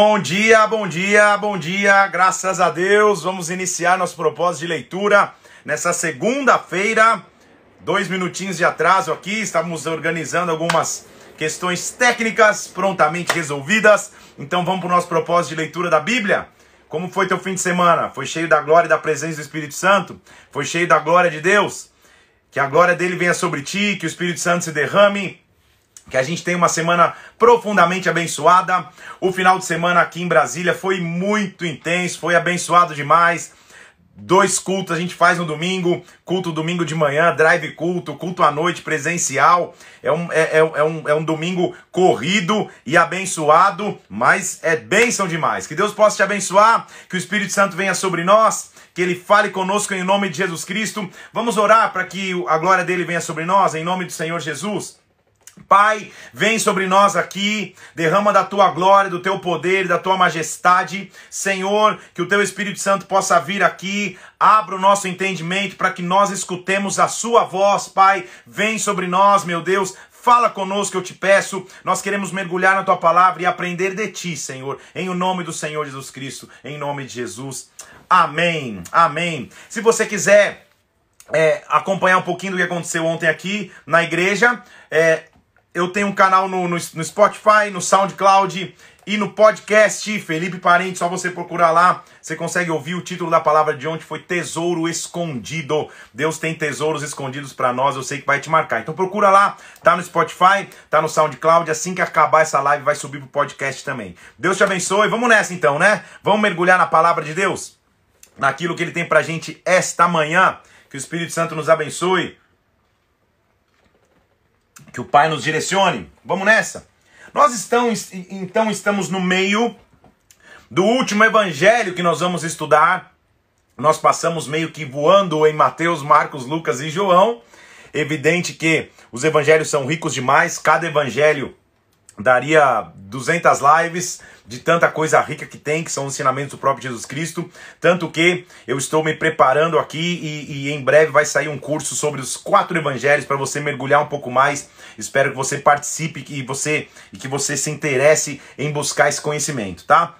Bom dia, bom dia, bom dia, graças a Deus. Vamos iniciar nosso propósito de leitura nessa segunda-feira. Dois minutinhos de atraso aqui, estávamos organizando algumas questões técnicas prontamente resolvidas. Então vamos para o nosso propósito de leitura da Bíblia. Como foi teu fim de semana? Foi cheio da glória e da presença do Espírito Santo? Foi cheio da glória de Deus? Que a glória dele venha sobre ti, que o Espírito Santo se derrame que a gente tenha uma semana profundamente abençoada. O final de semana aqui em Brasília foi muito intenso, foi abençoado demais. Dois cultos a gente faz no domingo, culto domingo de manhã, drive culto, culto à noite presencial. É um, é, é, é, um, é um domingo corrido e abençoado, mas é bênção demais. Que Deus possa te abençoar, que o Espírito Santo venha sobre nós, que Ele fale conosco em nome de Jesus Cristo. Vamos orar para que a glória dele venha sobre nós, em nome do Senhor Jesus. Pai, vem sobre nós aqui, derrama da tua glória, do teu poder, da tua majestade. Senhor, que o teu Espírito Santo possa vir aqui, abra o nosso entendimento para que nós escutemos a sua voz, Pai. Vem sobre nós, meu Deus, Fala conosco, eu te peço. Nós queremos mergulhar na tua palavra e aprender de ti, Senhor. Em o nome do Senhor Jesus Cristo, em nome de Jesus. Amém. Amém. Se você quiser é, acompanhar um pouquinho do que aconteceu ontem aqui na igreja, é, eu tenho um canal no, no, no, Spotify, no SoundCloud e no podcast Felipe Parente. Só você procurar lá, você consegue ouvir. O título da palavra de ontem foi Tesouro Escondido. Deus tem tesouros escondidos para nós. Eu sei que vai te marcar. Então procura lá, tá no Spotify, tá no SoundCloud. Assim que acabar essa live, vai subir pro podcast também. Deus te abençoe. Vamos nessa então, né? Vamos mergulhar na palavra de Deus, naquilo que Ele tem pra gente esta manhã. Que o Espírito Santo nos abençoe. Que o Pai nos direcione. Vamos nessa. Nós estamos, então estamos no meio do último evangelho que nós vamos estudar. Nós passamos meio que voando em Mateus, Marcos, Lucas e João. Evidente que os evangelhos são ricos demais, cada evangelho daria 200 lives de tanta coisa rica que tem, que são os ensinamentos do próprio Jesus Cristo. Tanto que eu estou me preparando aqui e, e em breve vai sair um curso sobre os quatro evangelhos para você mergulhar um pouco mais. Espero que você participe e você e que você se interesse em buscar esse conhecimento, tá?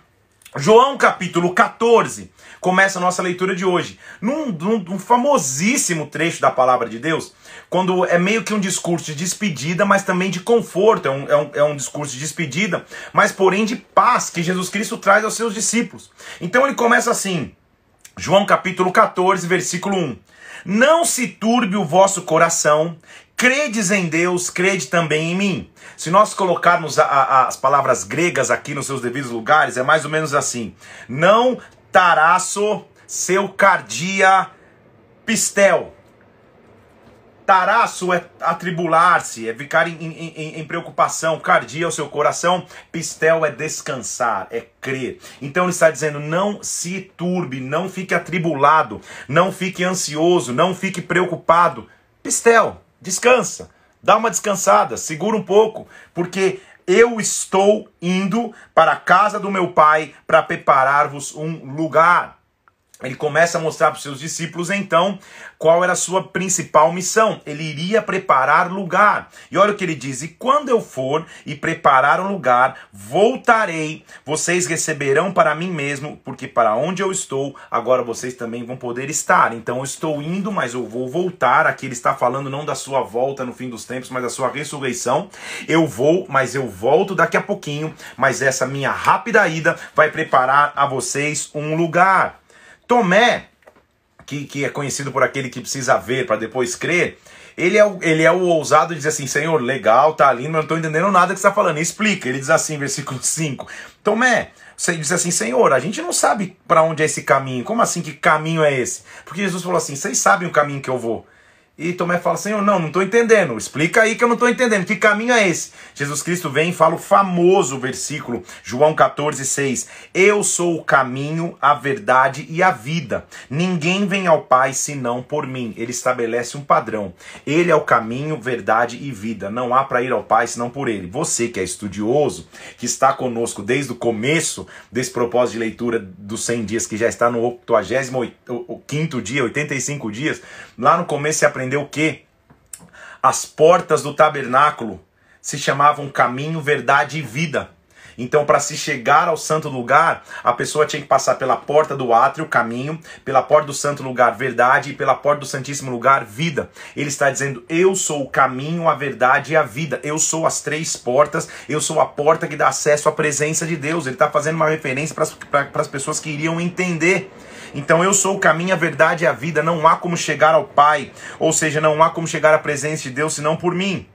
João capítulo 14 começa a nossa leitura de hoje, num, num, num, famosíssimo trecho da palavra de Deus, quando é meio que um discurso de despedida, mas também de conforto, é um, é um, é um discurso de despedida, mas porém de paz que Jesus Cristo traz aos seus discípulos. Então ele começa assim, João capítulo 14, versículo 1. Não se turbe o vosso coração, credes em Deus, crede também em mim. Se nós colocarmos a, a, as palavras gregas aqui nos seus devidos lugares, é mais ou menos assim: não taraço seu cardia pistel. Taraço é atribular-se, é ficar em, em, em, preocupação. Cardia é o seu coração. Pistel é descansar, é crer. Então ele está dizendo: não se turbe, não fique atribulado, não fique ansioso, não fique preocupado. Pistel, descansa, dá uma descansada, segura um pouco, porque eu estou indo para a casa do meu pai para preparar-vos um lugar ele começa a mostrar para os seus discípulos então qual era a sua principal missão. Ele iria preparar lugar. E olha o que ele diz: E quando eu for e preparar um lugar, voltarei. Vocês receberão para mim mesmo, porque para onde eu estou, agora vocês também vão poder estar. Então eu estou indo, mas eu vou voltar. Aqui ele está falando não da sua volta no fim dos tempos, mas da sua ressurreição. Eu vou, mas eu volto daqui a pouquinho. Mas essa minha rápida ida vai preparar a vocês um lugar. Tomé, que, que é conhecido por aquele que precisa ver para depois crer, ele é, o, ele é o ousado de dizer assim: Senhor, legal, tá lindo, mas não estou entendendo nada que você está falando. Explica. Ele diz assim, versículo 5: Tomé, você diz assim: Senhor, a gente não sabe para onde é esse caminho. Como assim? Que caminho é esse? Porque Jesus falou assim: Vocês sabem o caminho que eu vou. E Tomé fala, Senhor, não, não estou entendendo. Explica aí que eu não estou entendendo. Que caminho é esse? Jesus Cristo vem e fala o famoso versículo, João 14, 6. Eu sou o caminho, a verdade e a vida. Ninguém vem ao Pai senão por mim. Ele estabelece um padrão. Ele é o caminho, verdade e vida. Não há para ir ao Pai senão por ele. Você que é estudioso, que está conosco desde o começo desse propósito de leitura dos 100 dias, que já está no 85 dia, 85 dias, lá no começo você aprendeu aprendeu que as portas do tabernáculo se chamavam caminho, verdade e vida. Então, para se chegar ao santo lugar, a pessoa tinha que passar pela porta do átrio, caminho, pela porta do santo lugar, verdade, e pela porta do santíssimo lugar, vida. Ele está dizendo: Eu sou o caminho, a verdade e a vida. Eu sou as três portas, eu sou a porta que dá acesso à presença de Deus. Ele está fazendo uma referência para as pessoas que iriam entender. Então eu sou o caminho, a verdade e a vida. Não há como chegar ao Pai, ou seja, não há como chegar à presença de Deus senão por mim.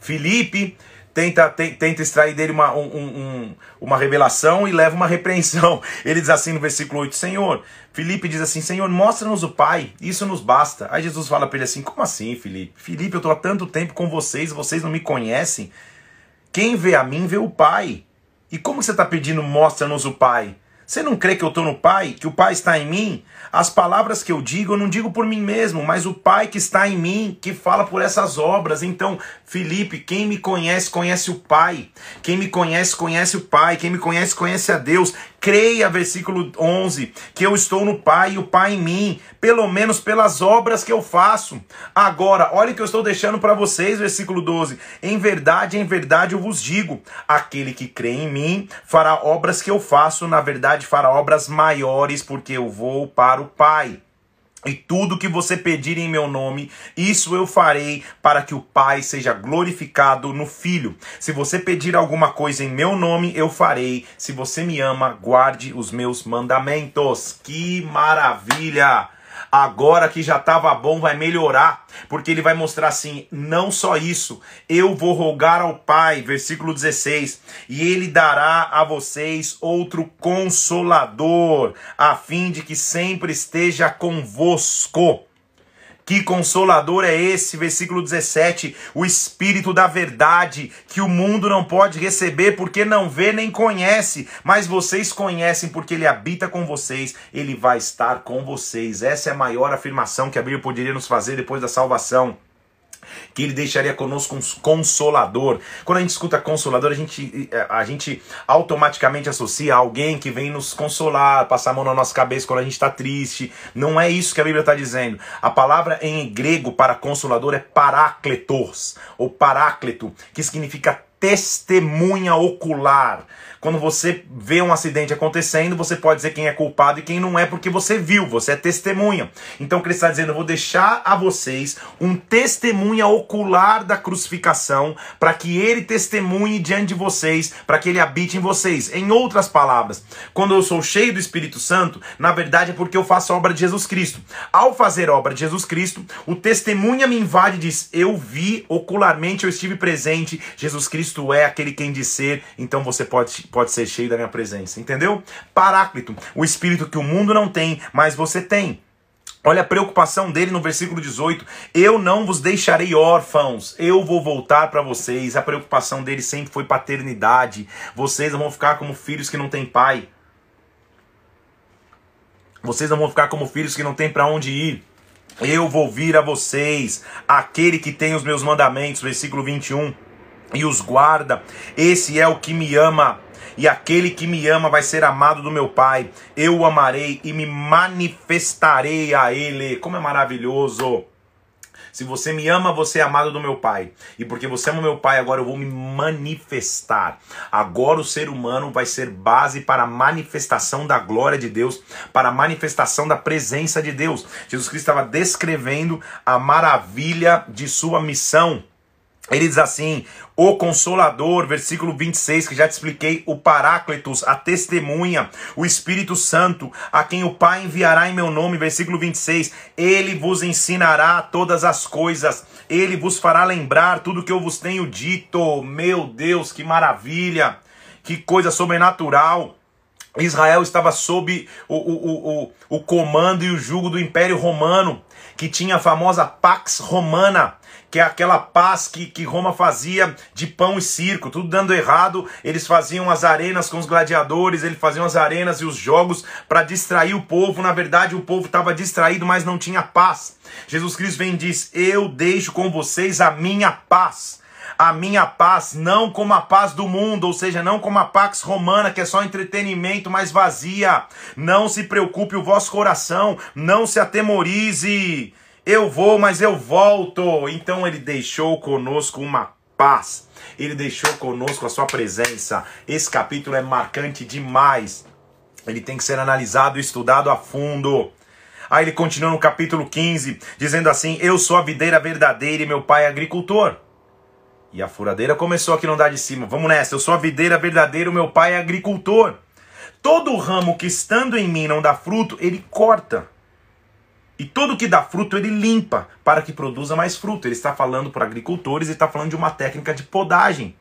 Felipe tenta, tenta extrair dele uma, um, um, uma revelação e leva uma repreensão. Ele diz assim no versículo 8: Senhor, Felipe diz assim: Senhor, mostra-nos o Pai, isso nos basta. Aí Jesus fala para ele assim: Como assim, Felipe? Felipe, eu estou há tanto tempo com vocês, vocês não me conhecem. Quem vê a mim vê o Pai. E como você está pedindo, mostra-nos o Pai? Você não crê que eu estou no Pai, que o Pai está em mim? As palavras que eu digo, eu não digo por mim mesmo, mas o Pai que está em mim, que fala por essas obras. Então, Felipe, quem me conhece, conhece o Pai. Quem me conhece, conhece o Pai. Quem me conhece, conhece a Deus. Creia, versículo 11, que eu estou no Pai e o Pai em mim, pelo menos pelas obras que eu faço. Agora, olha o que eu estou deixando para vocês, versículo 12. Em verdade, em verdade eu vos digo: aquele que crê em mim fará obras que eu faço, na verdade fará obras maiores, porque eu vou para o Pai. E tudo que você pedir em meu nome, isso eu farei para que o Pai seja glorificado no Filho. Se você pedir alguma coisa em meu nome, eu farei. Se você me ama, guarde os meus mandamentos. Que maravilha! Agora que já estava bom, vai melhorar, porque ele vai mostrar assim: não só isso, eu vou rogar ao Pai, versículo 16, e ele dará a vocês outro consolador, a fim de que sempre esteja convosco. Que consolador é esse? Versículo 17: o Espírito da Verdade, que o mundo não pode receber porque não vê nem conhece, mas vocês conhecem porque ele habita com vocês, ele vai estar com vocês. Essa é a maior afirmação que a Bíblia poderia nos fazer depois da salvação que ele deixaria conosco um consolador. Quando a gente escuta consolador, a gente, a gente automaticamente associa a alguém que vem nos consolar, passar a mão na nossa cabeça quando a gente está triste. Não é isso que a Bíblia está dizendo. A palavra em grego para consolador é parácletos, ou parácleto, que significa testemunha ocular. Quando você vê um acidente acontecendo, você pode dizer quem é culpado e quem não é, porque você viu, você é testemunha. Então, Cristo está dizendo: eu vou deixar a vocês um testemunha ocular da crucificação, para que ele testemunhe diante de vocês, para que ele habite em vocês. Em outras palavras, quando eu sou cheio do Espírito Santo, na verdade é porque eu faço a obra de Jesus Cristo. Ao fazer a obra de Jesus Cristo, o testemunha me invade e diz: Eu vi ocularmente, eu estive presente, Jesus Cristo é aquele quem diz ser, então você pode pode ser cheio da minha presença, entendeu? Paráclito, o espírito que o mundo não tem, mas você tem. Olha a preocupação dele no versículo 18: Eu não vos deixarei órfãos, eu vou voltar para vocês. A preocupação dele sempre foi paternidade. Vocês não vão ficar como filhos que não têm pai. Vocês não vão ficar como filhos que não têm para onde ir. Eu vou vir a vocês, aquele que tem os meus mandamentos, versículo 21, e os guarda. Esse é o que me ama e aquele que me ama vai ser amado do meu Pai. Eu o amarei e me manifestarei a ele. Como é maravilhoso! Se você me ama, você é amado do meu Pai. E porque você ama meu Pai, agora eu vou me manifestar. Agora o ser humano vai ser base para a manifestação da glória de Deus, para a manifestação da presença de Deus. Jesus Cristo estava descrevendo a maravilha de sua missão. Ele diz assim: o Consolador, versículo 26, que já te expliquei, o Paráclitos, a testemunha, o Espírito Santo, a quem o Pai enviará em meu nome, versículo 26, ele vos ensinará todas as coisas, ele vos fará lembrar tudo que eu vos tenho dito. Meu Deus, que maravilha, que coisa sobrenatural. Israel estava sob o, o, o, o comando e o jugo do Império Romano, que tinha a famosa Pax Romana que é aquela paz que, que Roma fazia de pão e circo, tudo dando errado. Eles faziam as arenas com os gladiadores, eles faziam as arenas e os jogos para distrair o povo. Na verdade, o povo estava distraído, mas não tinha paz. Jesus Cristo vem e diz: Eu deixo com vocês a minha paz a minha paz, não como a paz do mundo, ou seja, não como a pax romana, que é só entretenimento, mas vazia. Não se preocupe o vosso coração, não se atemorize. Eu vou, mas eu volto. Então ele deixou conosco uma paz. Ele deixou conosco a sua presença. Esse capítulo é marcante demais. Ele tem que ser analisado e estudado a fundo. Aí ele continua no capítulo 15, dizendo assim: Eu sou a videira verdadeira e meu pai é agricultor. E a furadeira começou aqui no andar de cima. Vamos nessa. Eu sou a videira verdadeira, o meu pai é agricultor. Todo ramo que estando em mim não dá fruto, ele corta. E todo que dá fruto, ele limpa para que produza mais fruto. Ele está falando para agricultores e está falando de uma técnica de podagem.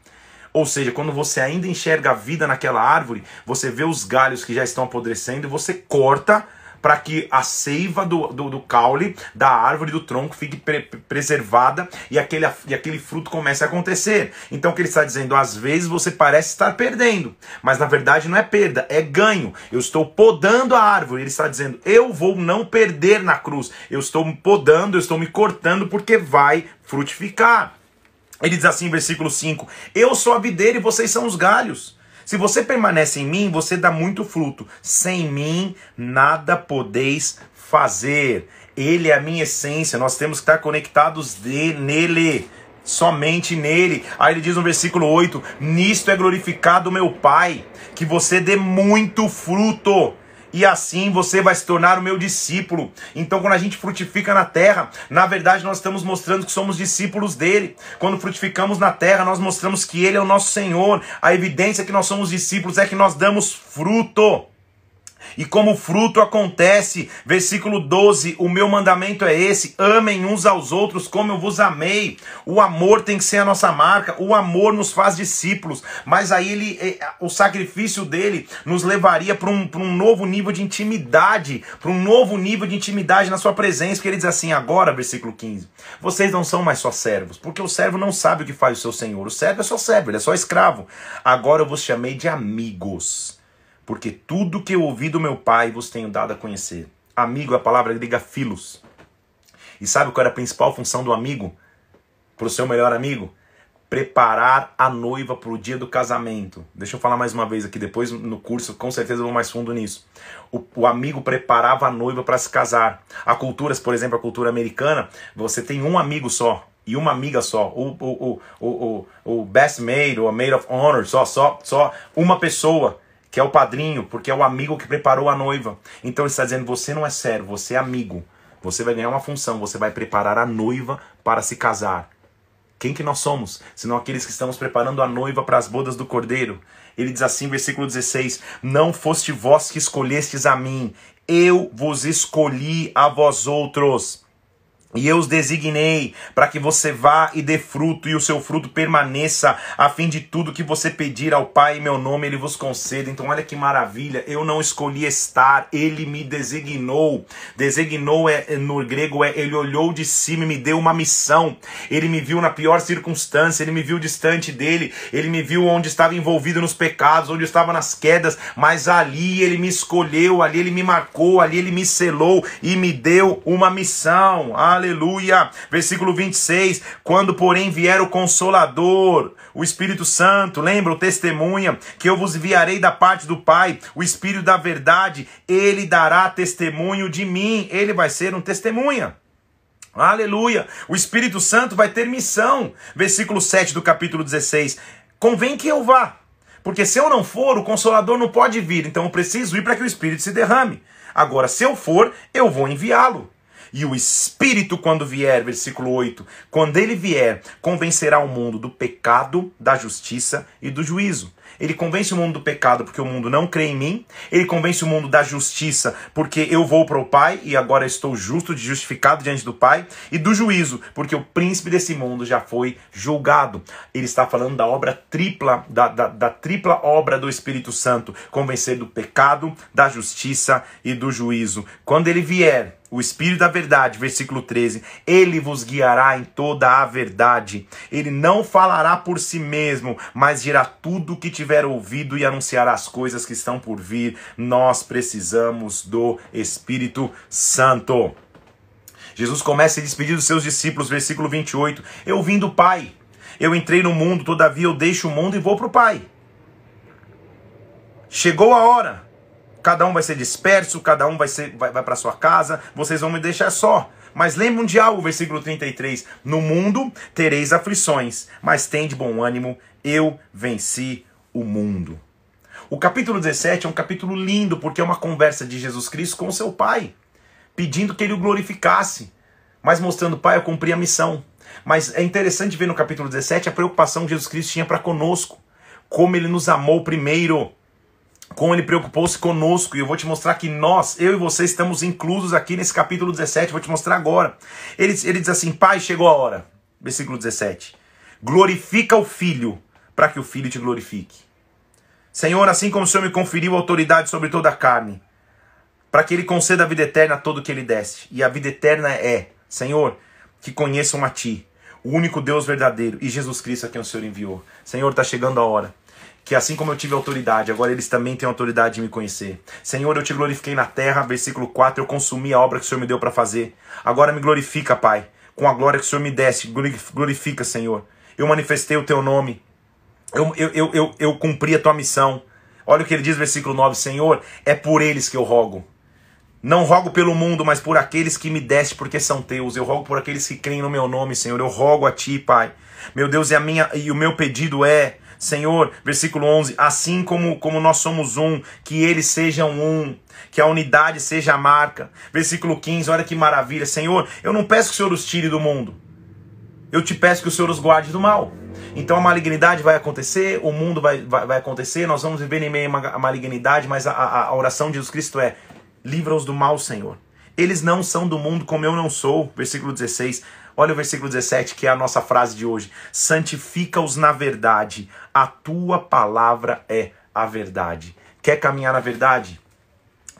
Ou seja, quando você ainda enxerga a vida naquela árvore, você vê os galhos que já estão apodrecendo e você corta para que a seiva do, do, do, caule, da árvore, do tronco fique pre preservada e aquele, e aquele fruto comece a acontecer. Então o que ele está dizendo? Às vezes você parece estar perdendo, mas na verdade não é perda, é ganho. Eu estou podando a árvore. Ele está dizendo, eu vou não perder na cruz. Eu estou podando, eu estou me cortando porque vai frutificar. Ele diz assim, versículo 5: Eu sou a videira e vocês são os galhos. Se você permanece em mim, você dá muito fruto. Sem mim, nada podeis fazer. Ele é a minha essência. Nós temos que estar conectados de, nele somente nele. Aí ele diz no versículo 8: Nisto é glorificado meu Pai, que você dê muito fruto e assim você vai se tornar o meu discípulo. Então, quando a gente frutifica na terra, na verdade nós estamos mostrando que somos discípulos dele. Quando frutificamos na terra, nós mostramos que ele é o nosso Senhor. A evidência que nós somos discípulos é que nós damos fruto. E como fruto acontece, versículo 12: o meu mandamento é esse: amem uns aos outros como eu vos amei. O amor tem que ser a nossa marca, o amor nos faz discípulos, mas aí ele, eh, o sacrifício dele nos levaria para um, um novo nível de intimidade, para um novo nível de intimidade na sua presença, porque ele diz assim agora, versículo 15: vocês não são mais só servos, porque o servo não sabe o que faz o seu senhor, o servo é só servo, ele é só escravo. Agora eu vos chamei de amigos porque tudo que eu ouvi do meu pai vos tenho dado a conhecer. Amigo é a palavra grega filos. E sabe qual era a principal função do amigo? Para o seu melhor amigo? Preparar a noiva para o dia do casamento. Deixa eu falar mais uma vez aqui, depois no curso, com certeza eu vou mais fundo nisso. O, o amigo preparava a noiva para se casar. Há culturas, por exemplo, a cultura americana, você tem um amigo só, e uma amiga só, o, o, o, o, o best maid ou a maid of honor, só, só, só uma pessoa que é o padrinho, porque é o amigo que preparou a noiva. Então ele está dizendo: você não é servo, você é amigo. Você vai ganhar uma função, você vai preparar a noiva para se casar. Quem que nós somos? Senão aqueles que estamos preparando a noiva para as bodas do cordeiro. Ele diz assim, versículo 16: Não foste vós que escolhestes a mim, eu vos escolhi a vós outros e eu os designei para que você vá e dê fruto e o seu fruto permaneça, a fim de tudo que você pedir ao Pai em meu nome, ele vos conceda. Então, olha que maravilha, eu não escolhi estar, ele me designou. Designou é, no grego é ele olhou de cima e me deu uma missão. Ele me viu na pior circunstância, ele me viu distante dele, ele me viu onde estava envolvido nos pecados, onde estava nas quedas, mas ali ele me escolheu, ali ele me marcou, ali ele me selou e me deu uma missão. Aleluia aleluia. Versículo 26: Quando, porém, vier o Consolador, o Espírito Santo, lembra o testemunha, que eu vos enviarei da parte do Pai, o Espírito da verdade, ele dará testemunho de mim, ele vai ser um testemunha. Aleluia! O Espírito Santo vai ter missão. Versículo 7 do capítulo 16: Convém que eu vá, porque se eu não for, o Consolador não pode vir, então eu preciso ir para que o Espírito se derrame. Agora, se eu for, eu vou enviá-lo. E o Espírito, quando vier, versículo 8, quando ele vier, convencerá o mundo do pecado, da justiça e do juízo. Ele convence o mundo do pecado porque o mundo não crê em mim. Ele convence o mundo da justiça porque eu vou para o Pai e agora estou justo, justificado diante do Pai. E do juízo porque o príncipe desse mundo já foi julgado. Ele está falando da obra tripla, da, da, da tripla obra do Espírito Santo: convencer do pecado, da justiça e do juízo. Quando ele vier, o Espírito da Verdade, versículo 13, ele vos guiará em toda a verdade. Ele não falará por si mesmo, mas dirá tudo o que tiver ouvido e anunciará as coisas que estão por vir. Nós precisamos do Espírito Santo. Jesus começa a despedir dos seus discípulos, versículo 28. Eu vim do Pai. Eu entrei no mundo, todavia eu deixo o mundo e vou para o Pai. Chegou a hora cada um vai ser disperso, cada um vai, ser, vai, vai para sua casa, vocês vão me deixar só. Mas lembrem de algo, versículo 33. No mundo tereis aflições, mas tem de bom ânimo, eu venci o mundo. O capítulo 17 é um capítulo lindo, porque é uma conversa de Jesus Cristo com seu Pai, pedindo que ele o glorificasse, mas mostrando, Pai, eu cumpri a missão. Mas é interessante ver no capítulo 17 a preocupação que Jesus Cristo tinha para conosco, como ele nos amou primeiro como ele preocupou-se conosco, e eu vou te mostrar que nós, eu e você, estamos inclusos aqui nesse capítulo 17, vou te mostrar agora. Ele, ele diz assim: Pai, chegou a hora. Versículo 17: Glorifica o Filho, para que o Filho te glorifique. Senhor, assim como o Senhor me conferiu autoridade sobre toda a carne, para que ele conceda a vida eterna a todo que ele deste. E a vida eterna é, Senhor, que conheçam a Ti, o único Deus verdadeiro, e Jesus Cristo a quem o Senhor enviou. Senhor, está chegando a hora que assim como eu tive autoridade, agora eles também têm autoridade de me conhecer. Senhor, eu te glorifiquei na terra, versículo 4, eu consumi a obra que o Senhor me deu para fazer. Agora me glorifica, Pai, com a glória que o Senhor me desse. Glorifica, Senhor. Eu manifestei o teu nome. Eu, eu, eu, eu, eu cumpri a tua missão. Olha o que ele diz, versículo 9: Senhor, é por eles que eu rogo. Não rogo pelo mundo, mas por aqueles que me deste, porque são teus. Eu rogo por aqueles que creem no meu nome, Senhor. Eu rogo a ti, Pai. Meu Deus, e, a minha, e o meu pedido é Senhor, versículo 11, assim como, como nós somos um, que eles sejam um, que a unidade seja a marca. Versículo 15, olha que maravilha. Senhor, eu não peço que o Senhor os tire do mundo, eu te peço que o Senhor os guarde do mal. Então a malignidade vai acontecer, o mundo vai, vai, vai acontecer, nós vamos viver em meio a malignidade, mas a, a, a oração de Jesus Cristo é: livra-os do mal, Senhor. Eles não são do mundo como eu não sou. Versículo 16. Olha o versículo 17, que é a nossa frase de hoje. Santifica-os na verdade, a tua palavra é a verdade. Quer caminhar na verdade?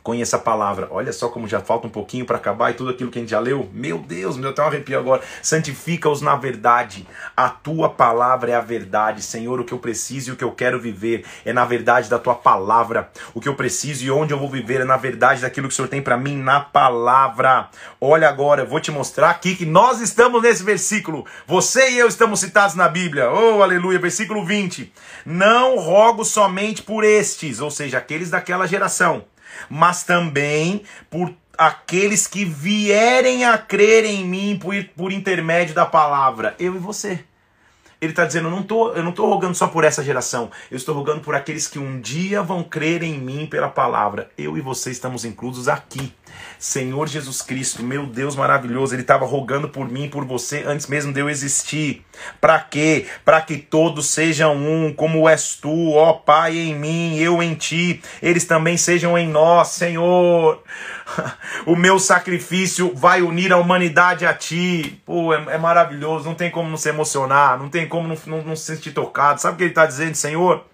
Conheça a palavra. Olha só como já falta um pouquinho para acabar e tudo aquilo que a gente já leu. Meu Deus, me deu até um arrepio agora. Santifica-os na verdade. A tua palavra é a verdade. Senhor, o que eu preciso e o que eu quero viver é na verdade da tua palavra. O que eu preciso e onde eu vou viver é na verdade daquilo que o Senhor tem para mim na palavra. Olha agora, eu vou te mostrar aqui que nós estamos nesse versículo. Você e eu estamos citados na Bíblia. Oh, aleluia. Versículo 20. Não rogo somente por estes, ou seja, aqueles daquela geração mas também por aqueles que vierem a crer em mim por, por intermédio da palavra, eu e você. Ele está dizendo: eu não, tô, eu não estou rogando só por essa geração, eu estou rogando por aqueles que um dia vão crer em mim pela palavra. Eu e você estamos inclusos aqui. Senhor Jesus Cristo, meu Deus maravilhoso, Ele estava rogando por mim e por você antes mesmo de eu existir. Para quê? Para que todos sejam um, como és tu, ó Pai, em mim, eu em ti, eles também sejam em nós, Senhor. O meu sacrifício vai unir a humanidade a ti. Pô, é, é maravilhoso, não tem como não se emocionar, não tem como não, não, não se sentir tocado. Sabe o que ele está dizendo, Senhor?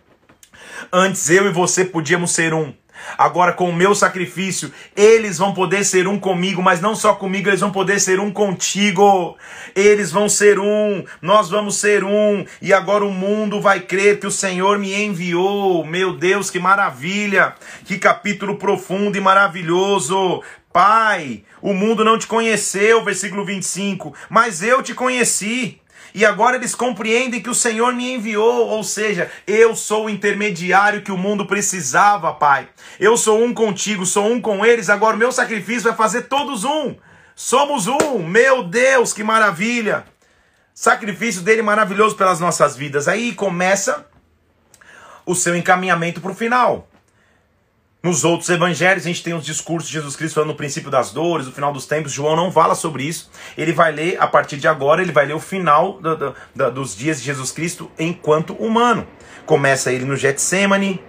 Antes eu e você podíamos ser um. Agora, com o meu sacrifício, eles vão poder ser um comigo, mas não só comigo, eles vão poder ser um contigo. Eles vão ser um, nós vamos ser um, e agora o mundo vai crer que o Senhor me enviou. Meu Deus, que maravilha! Que capítulo profundo e maravilhoso. Pai, o mundo não te conheceu, versículo 25, mas eu te conheci e agora eles compreendem que o Senhor me enviou, ou seja, eu sou o intermediário que o mundo precisava, Pai. Eu sou um contigo, sou um com eles, agora o meu sacrifício vai fazer todos um. Somos um, meu Deus, que maravilha! Sacrifício dele maravilhoso pelas nossas vidas. Aí começa o seu encaminhamento para o final. Nos outros evangelhos, a gente tem os discursos de Jesus Cristo falando no princípio das dores, no final dos tempos. João não fala sobre isso. Ele vai ler, a partir de agora, ele vai ler o final do, do, do, dos dias de Jesus Cristo enquanto humano. Começa ele no Getsemane,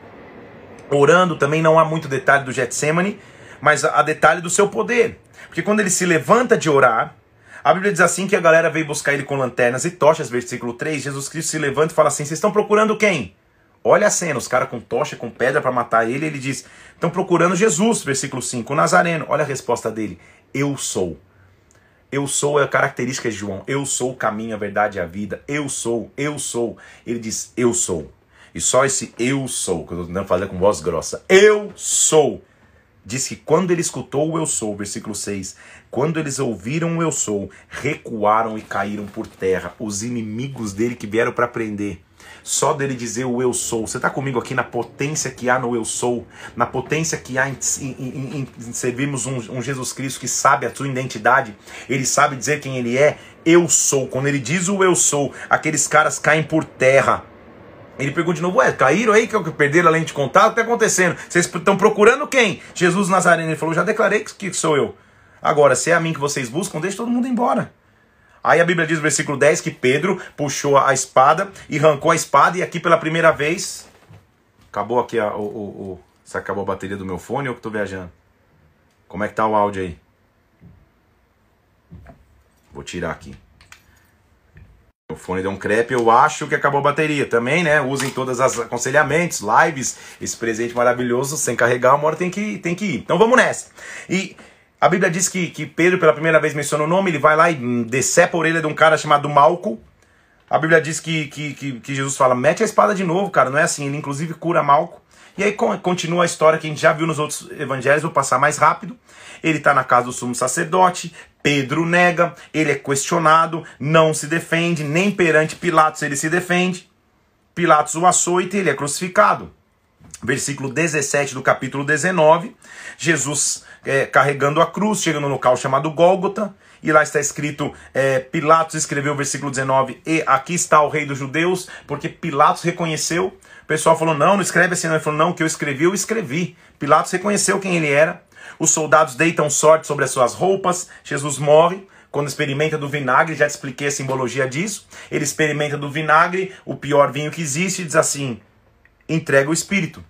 orando. Também não há muito detalhe do Getsemane, mas há detalhe do seu poder. Porque quando ele se levanta de orar, a Bíblia diz assim que a galera veio buscar ele com lanternas e tochas, versículo 3. Jesus Cristo se levanta e fala assim: Vocês estão procurando quem? Olha a cena, os caras com tocha, com pedra para matar ele, ele diz: estão procurando Jesus, versículo 5, o Nazareno. Olha a resposta dele: Eu sou. Eu sou é a característica de João. Eu sou o caminho, a verdade e a vida. Eu sou, eu sou. Ele diz: Eu sou. E só esse eu sou, que eu estou tentando fazer com voz grossa. Eu sou. Diz que quando ele escutou o eu sou, versículo 6, quando eles ouviram o eu sou, recuaram e caíram por terra. Os inimigos dele que vieram para prender Só dele dizer o eu sou. Você está comigo aqui na potência que há no eu sou, na potência que há em, em, em, em servirmos um, um Jesus Cristo que sabe a sua identidade, ele sabe dizer quem ele é. Eu sou. Quando ele diz o eu sou, aqueles caras caem por terra. Ele pergunta de novo, ué, caíram aí que perderam a lente de contato? O que está acontecendo? Vocês estão procurando quem? Jesus Nazareno. Ele falou, já declarei que sou eu. Agora, se é a mim que vocês buscam, deixe todo mundo embora. Aí a Bíblia diz no versículo 10 que Pedro puxou a espada e arrancou a espada, e aqui pela primeira vez. Acabou aqui a, o, o, o. Se acabou a bateria do meu fone ou que estou viajando? Como é que tá o áudio aí? Vou tirar aqui. O fone deu um crepe, eu acho que acabou a bateria também, né? Usem todos os aconselhamentos, lives, esse presente maravilhoso, sem carregar, uma hora tem que, tem que ir. Então vamos nessa. E a Bíblia diz que, que Pedro, pela primeira vez, menciona o nome, ele vai lá e decepa a orelha de um cara chamado Malco. A Bíblia diz que, que, que, que, Jesus fala, mete a espada de novo, cara, não é assim, ele inclusive cura Malco. E aí continua a história que a gente já viu nos outros evangelhos, vou passar mais rápido. Ele está na casa do sumo sacerdote, Pedro nega, ele é questionado, não se defende, nem perante Pilatos ele se defende. Pilatos o açoita e ele é crucificado. Versículo 17 do capítulo 19, Jesus é, carregando a cruz, chega no local chamado Gólgota, e lá está escrito: é, Pilatos escreveu o versículo 19, e aqui está o rei dos judeus, porque Pilatos reconheceu. O pessoal falou: não, não escreve assim, não. Ele falou: não, que eu escrevi, eu escrevi. Pilatos reconheceu quem ele era. Os soldados deitam sorte sobre as suas roupas. Jesus morre. Quando experimenta do vinagre, já te expliquei a simbologia disso. Ele experimenta do vinagre, o pior vinho que existe, e diz assim: entrega o espírito.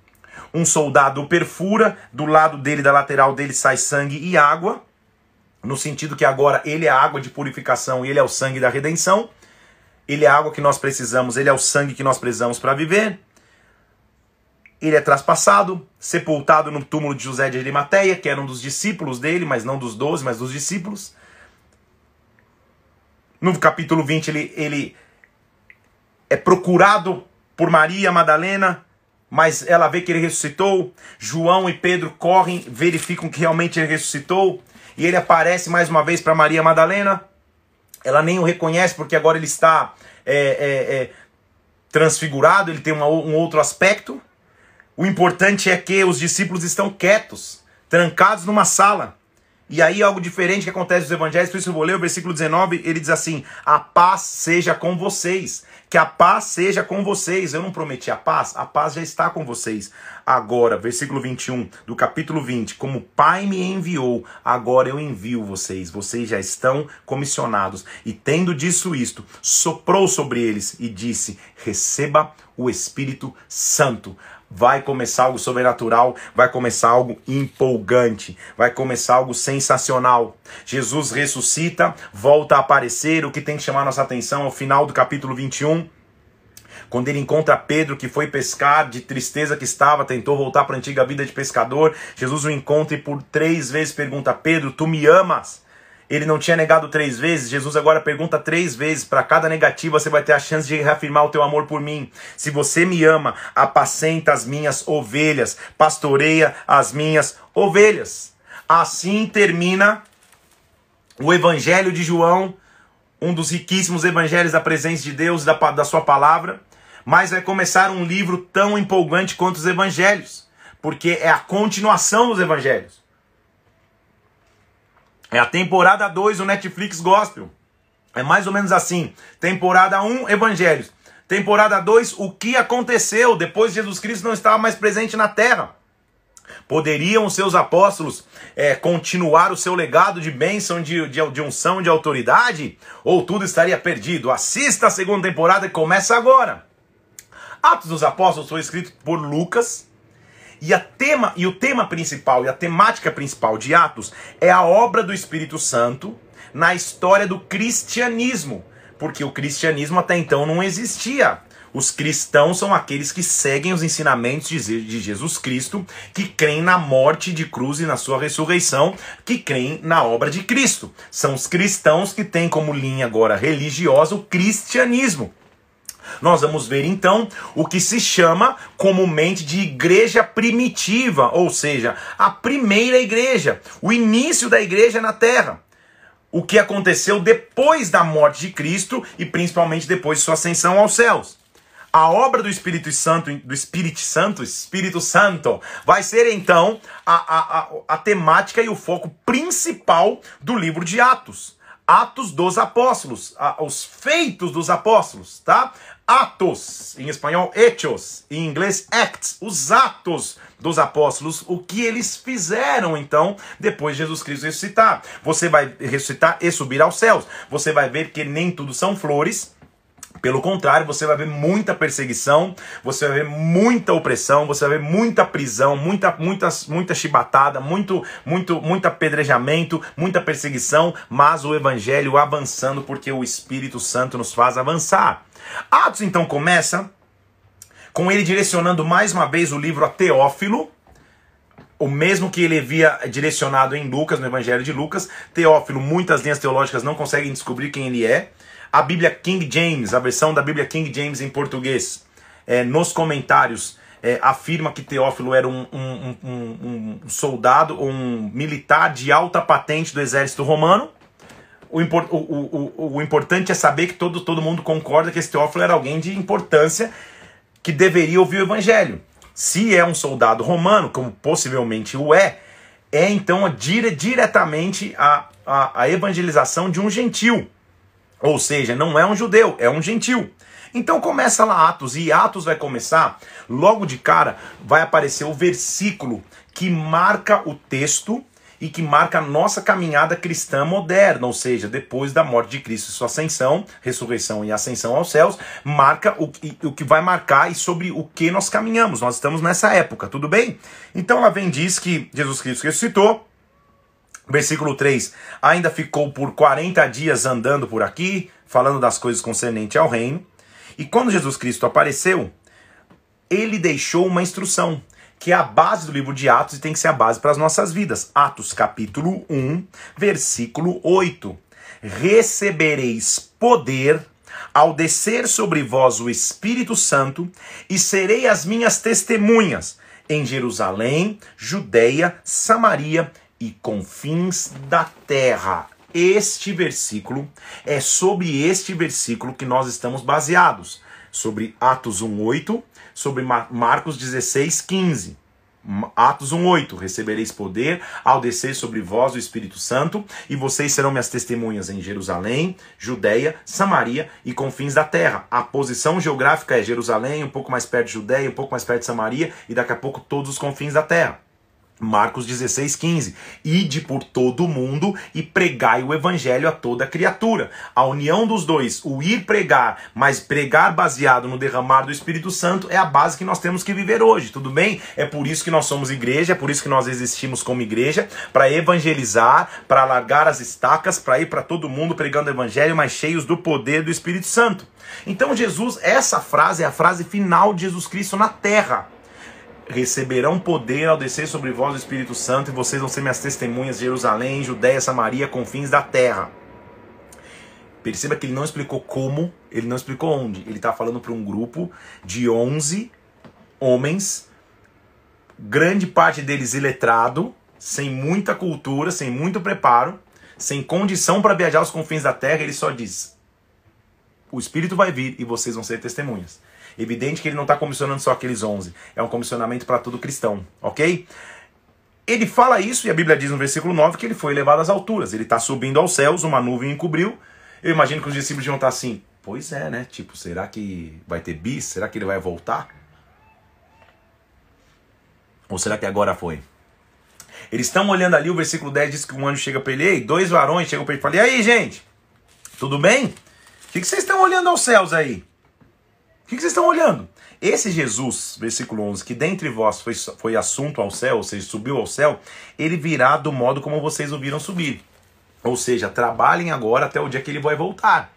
Um soldado o perfura, do lado dele, da lateral dele, sai sangue e água, no sentido que agora ele é a água de purificação ele é o sangue da redenção. Ele é a água que nós precisamos, ele é o sangue que nós precisamos para viver. Ele é traspassado, sepultado no túmulo de José de Arimateia, que era um dos discípulos dele, mas não dos doze, mas dos discípulos. No capítulo 20, ele, ele é procurado por Maria Madalena, mas ela vê que ele ressuscitou. João e Pedro correm, verificam que realmente ele ressuscitou. E ele aparece mais uma vez para Maria Madalena. Ela nem o reconhece porque agora ele está é, é, é, transfigurado, ele tem uma, um outro aspecto. O importante é que os discípulos estão quietos, trancados numa sala. E aí algo diferente que acontece nos evangelhos, por isso eu vou ler o versículo 19, ele diz assim: "A paz seja com vocês". Que a paz seja com vocês. Eu não prometi a paz, a paz já está com vocês. Agora, versículo 21 do capítulo 20: Como o Pai me enviou, agora eu envio vocês. Vocês já estão comissionados. E tendo disso isto, soprou sobre eles e disse: Receba o Espírito Santo vai começar algo sobrenatural, vai começar algo empolgante, vai começar algo sensacional. Jesus ressuscita, volta a aparecer, o que tem que chamar nossa atenção ao final do capítulo 21. Quando ele encontra Pedro que foi pescar, de tristeza que estava, tentou voltar para a antiga vida de pescador, Jesus o encontra e por três vezes pergunta: Pedro, tu me amas? Ele não tinha negado três vezes, Jesus agora pergunta três vezes. Para cada negativa, você vai ter a chance de reafirmar o teu amor por mim. Se você me ama, apacenta as minhas ovelhas, pastoreia as minhas ovelhas. Assim termina o Evangelho de João, um dos riquíssimos evangelhos da presença de Deus, da, da sua palavra. Mas vai começar um livro tão empolgante quanto os evangelhos, porque é a continuação dos evangelhos. É a temporada 2 do Netflix Gospel. É mais ou menos assim. Temporada 1, um, Evangelhos. Temporada 2, o que aconteceu depois de Jesus Cristo não estava mais presente na terra. Poderiam os seus apóstolos é, continuar o seu legado de bênção, de, de, de unção, de autoridade? Ou tudo estaria perdido? Assista a segunda temporada que começa agora. Atos dos Apóstolos foi escrito por Lucas, e, a tema, e o tema principal e a temática principal de Atos é a obra do Espírito Santo na história do cristianismo, porque o cristianismo até então não existia. Os cristãos são aqueles que seguem os ensinamentos de Jesus Cristo, que creem na morte de cruz e na sua ressurreição, que creem na obra de Cristo. São os cristãos que têm como linha agora religiosa o cristianismo. Nós vamos ver então o que se chama comumente de igreja primitiva, ou seja, a primeira igreja, o início da igreja na terra. O que aconteceu depois da morte de Cristo e principalmente depois de sua ascensão aos céus. A obra do Espírito Santo, do Espírito Santo, Espírito Santo, vai ser então a, a, a, a temática e o foco principal do livro de Atos. Atos dos Apóstolos, os feitos dos apóstolos, tá? Atos, em espanhol, hechos, em inglês, acts, os atos dos apóstolos, o que eles fizeram então depois de Jesus Cristo ressuscitar. Você vai ressuscitar e subir aos céus. Você vai ver que nem tudo são flores, pelo contrário, você vai ver muita perseguição, você vai ver muita opressão, você vai ver muita prisão, muita, muita, muita chibatada, muito, muito, muito apedrejamento, muita perseguição, mas o evangelho avançando porque o Espírito Santo nos faz avançar. Atos então começa com ele direcionando mais uma vez o livro a Teófilo, o mesmo que ele havia direcionado em Lucas, no Evangelho de Lucas. Teófilo, muitas linhas teológicas não conseguem descobrir quem ele é a Bíblia King James, a versão da Bíblia King James em português, é, nos comentários, é, afirma que Teófilo era um, um, um, um, soldado, um militar de alta patente do exército romano. O, o, o, o, importante é saber que todo, todo mundo concorda que esse Teófilo era alguém de importância que deveria ouvir o evangelho. Se é um soldado romano, como possivelmente o é, é então dire, diretamente a, a, a evangelização de um gentil. Ou seja, não é um judeu, é um gentil. Então começa lá Atos, e Atos vai começar, logo de cara, vai aparecer o versículo que marca o texto e que marca a nossa caminhada cristã moderna, ou seja, depois da morte de Cristo e sua ascensão, ressurreição e ascensão aos céus, marca o, o que vai marcar e sobre o que nós caminhamos. Nós estamos nessa época, tudo bem? Então ela vem diz que Jesus Cristo ressuscitou, Versículo 3: Ainda ficou por 40 dias andando por aqui, falando das coisas concernentes ao reino. E quando Jesus Cristo apareceu, ele deixou uma instrução, que é a base do livro de Atos e tem que ser a base para as nossas vidas. Atos capítulo 1, versículo 8. Recebereis poder ao descer sobre vós o Espírito Santo, e serei as minhas testemunhas em Jerusalém, Judeia, Samaria e confins da terra. Este versículo é sobre este versículo que nós estamos baseados, sobre Atos 1:8, sobre Marcos 16:15. Atos 1:8 Recebereis poder ao descer sobre vós o Espírito Santo, e vocês serão minhas testemunhas em Jerusalém, Judeia, Samaria e confins da terra. A posição geográfica é Jerusalém, um pouco mais perto de Judeia, um pouco mais perto de Samaria e daqui a pouco todos os confins da terra. Marcos 16, 15. Ide por todo o mundo e pregai o evangelho a toda criatura. A união dos dois, o ir pregar, mas pregar baseado no derramar do Espírito Santo, é a base que nós temos que viver hoje, tudo bem? É por isso que nós somos igreja, é por isso que nós existimos como igreja, para evangelizar, para largar as estacas, para ir para todo mundo pregando o evangelho, mas cheios do poder do Espírito Santo. Então, Jesus, essa frase é a frase final de Jesus Cristo na terra receberão poder ao descer sobre vós o Espírito Santo, e vocês vão ser minhas testemunhas Jerusalém, Judéia, Samaria, confins da terra. Perceba que ele não explicou como, ele não explicou onde. Ele está falando para um grupo de 11 homens, grande parte deles iletrado, sem muita cultura, sem muito preparo, sem condição para viajar aos confins da terra. Ele só diz: O Espírito vai vir e vocês vão ser testemunhas. Evidente que ele não está comissionando só aqueles 11. É um comissionamento para todo cristão, ok? Ele fala isso, e a Bíblia diz no versículo 9 que ele foi levado às alturas. Ele está subindo aos céus, uma nuvem encobriu. Eu imagino que os discípulos iam estar assim: Pois é, né? Tipo, será que vai ter bis? Será que ele vai voltar? Ou será que agora foi? Eles estão olhando ali, o versículo 10 diz que um anjo chega para ele, Ei, dois varões chegam para ele e falam: E aí, gente? Tudo bem? O que vocês estão olhando aos céus aí? O que, vocês estão olhando? Esse Jesus, versículo 11, que dentre vós foi, foi assunto ao céu, ou seja, subiu ao céu, ele virá do modo como vocês o viram subir. Ou seja, trabalhem agora até o dia que ele vai voltar.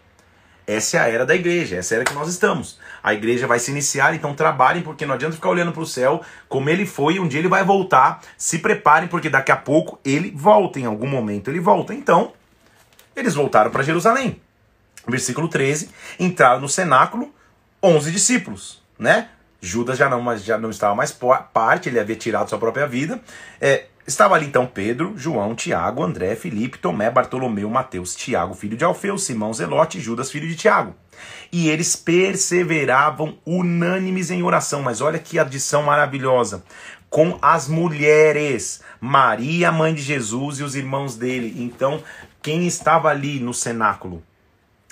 Essa é a era da igreja, essa é a era que nós estamos. A igreja vai se iniciar, então trabalhem, porque não adianta ficar olhando para o céu como ele foi, um dia ele vai voltar. Se preparem, porque daqui a pouco ele volta, em algum momento ele volta. Então, eles voltaram para Jerusalém. Versículo 13: entraram no cenáculo 11 discípulos, né? Judas já não, já não estava mais parte, ele havia tirado sua própria vida. É, estava ali então Pedro, João, Tiago, André, Felipe, Tomé, Bartolomeu, Mateus, Tiago, filho de Alfeu, Simão, Zelote Judas, filho de Tiago. E eles perseveravam unânimes em oração. Mas olha que adição maravilhosa. Com as mulheres, Maria, mãe de Jesus, e os irmãos dele. Então, quem estava ali no cenáculo?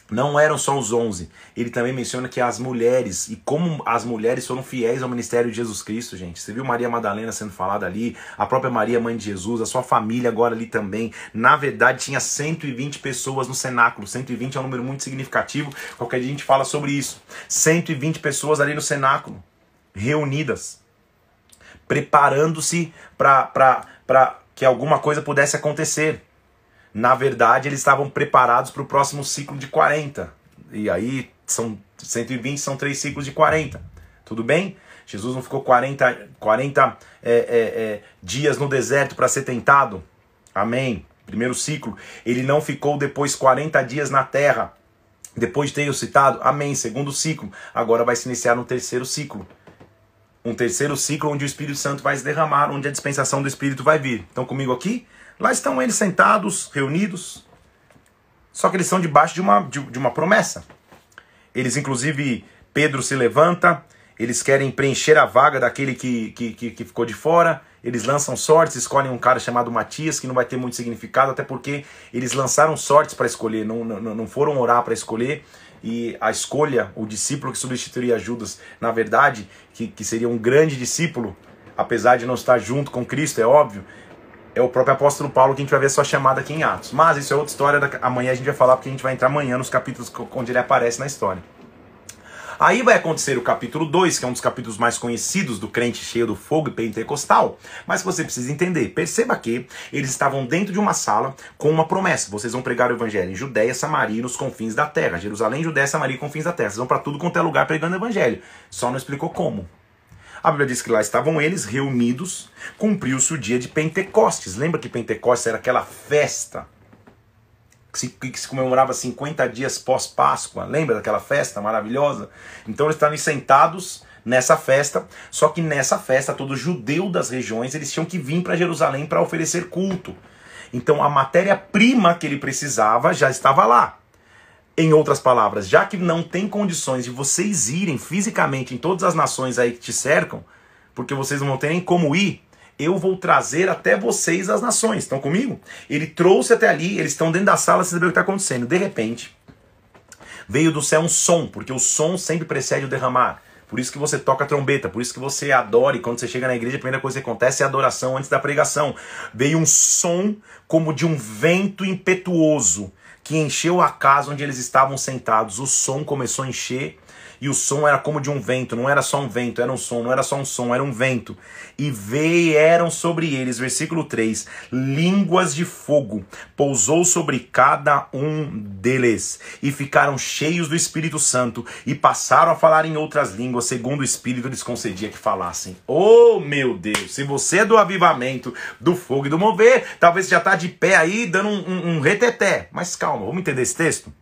Não eram só os onze. Ele também menciona que as mulheres, e como as mulheres foram fiéis ao ministério de Jesus Cristo, gente. Você viu Maria Madalena sendo falada ali, a própria Maria, mãe de Jesus, a sua família agora ali também. Na verdade, tinha 120 pessoas no cenáculo. 120 é um número muito significativo. Qualquer dia a gente fala sobre isso. 120 pessoas ali no cenáculo, reunidas, preparando-se para que alguma coisa pudesse acontecer. Na verdade, eles estavam preparados para o próximo ciclo de 40. E aí são 120, são três ciclos de 40. Tudo bem? Jesus não ficou 40, 40 é, é, é, dias no deserto para ser tentado. Amém. Primeiro ciclo. Ele não ficou depois 40 dias na terra. Depois de ter citado. Amém. Segundo ciclo. Agora vai se iniciar um terceiro ciclo. Um terceiro ciclo onde o Espírito Santo vai se derramar, onde a dispensação do Espírito vai vir. Estão comigo aqui? Lá estão eles sentados, reunidos, só que eles estão debaixo de uma, de, de uma promessa. Eles, inclusive, Pedro se levanta, eles querem preencher a vaga daquele que, que, que, que ficou de fora, eles lançam sortes, escolhem um cara chamado Matias, que não vai ter muito significado, até porque eles lançaram sortes para escolher, não, não, não foram orar para escolher, e a escolha, o discípulo que substituiria Judas, na verdade, que, que seria um grande discípulo, apesar de não estar junto com Cristo, é óbvio, é o próprio apóstolo Paulo que a gente vai ver sua chamada aqui em Atos. Mas isso é outra história, da... amanhã a gente vai falar porque a gente vai entrar amanhã nos capítulos onde ele aparece na história. Aí vai acontecer o capítulo 2, que é um dos capítulos mais conhecidos do crente cheio do fogo e pentecostal. Mas você precisa entender, perceba que eles estavam dentro de uma sala com uma promessa. Vocês vão pregar o evangelho em Judéia, Samaria e nos confins da terra. Jerusalém, Judéia, Samaria e confins da terra. Vocês vão para tudo quanto é lugar pregando o evangelho. Só não explicou como. A Bíblia diz que lá estavam eles reunidos, cumpriu-se o dia de Pentecostes. Lembra que Pentecostes era aquela festa que se, que se comemorava 50 dias pós-Páscoa? Lembra daquela festa maravilhosa? Então eles estavam sentados nessa festa, só que nessa festa todo judeu das regiões eles tinham que vir para Jerusalém para oferecer culto. Então a matéria-prima que ele precisava já estava lá. Em outras palavras, já que não tem condições de vocês irem fisicamente em todas as nações aí que te cercam, porque vocês não ter nem como ir, eu vou trazer até vocês as nações. Estão comigo? Ele trouxe até ali, eles estão dentro da sala sem saber o que está acontecendo. De repente, veio do céu um som, porque o som sempre precede o derramar. Por isso que você toca a trombeta, por isso que você adora, e quando você chega na igreja, a primeira coisa que acontece é a adoração antes da pregação. Veio um som como de um vento impetuoso que encheu a casa onde eles estavam sentados. O som começou a encher e o som era como de um vento, não era só um vento, era um som, não era só um som, era um vento. E vieram sobre eles, versículo 3, línguas de fogo, pousou sobre cada um deles, e ficaram cheios do Espírito Santo, e passaram a falar em outras línguas, segundo o Espírito lhes concedia que falassem. Oh, meu Deus, se você é do avivamento, do fogo e do mover, talvez já está de pé aí, dando um, um, um reteté. Mas calma, vamos entender esse texto?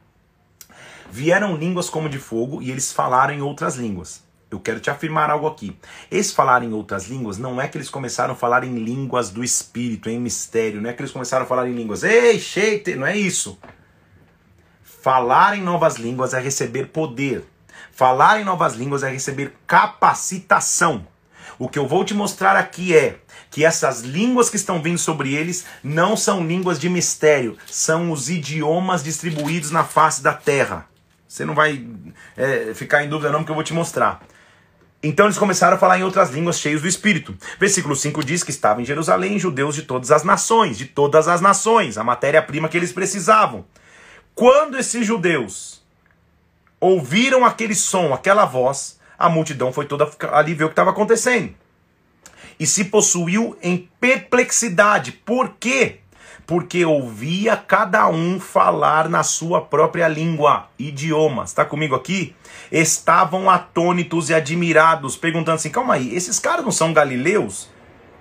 Vieram línguas como de fogo e eles falaram em outras línguas. Eu quero te afirmar algo aqui. Esse falar em outras línguas não é que eles começaram a falar em línguas do espírito, em mistério, não é que eles começaram a falar em línguas. Ei, sheite, não é isso. Falar em novas línguas é receber poder. Falar em novas línguas é receber capacitação. O que eu vou te mostrar aqui é que essas línguas que estão vindo sobre eles não são línguas de mistério, são os idiomas distribuídos na face da terra. Você não vai é, ficar em dúvida não, porque eu vou te mostrar. Então eles começaram a falar em outras línguas cheios do Espírito. Versículo 5 diz que estavam em Jerusalém judeus de todas as nações, de todas as nações, a matéria-prima que eles precisavam. Quando esses judeus ouviram aquele som, aquela voz, a multidão foi toda ali ver o que estava acontecendo. E se possuiu em perplexidade. Por quê? Porque ouvia cada um falar na sua própria língua, idioma. Está comigo aqui? Estavam atônitos e admirados, perguntando assim: calma aí, esses caras não são galileus?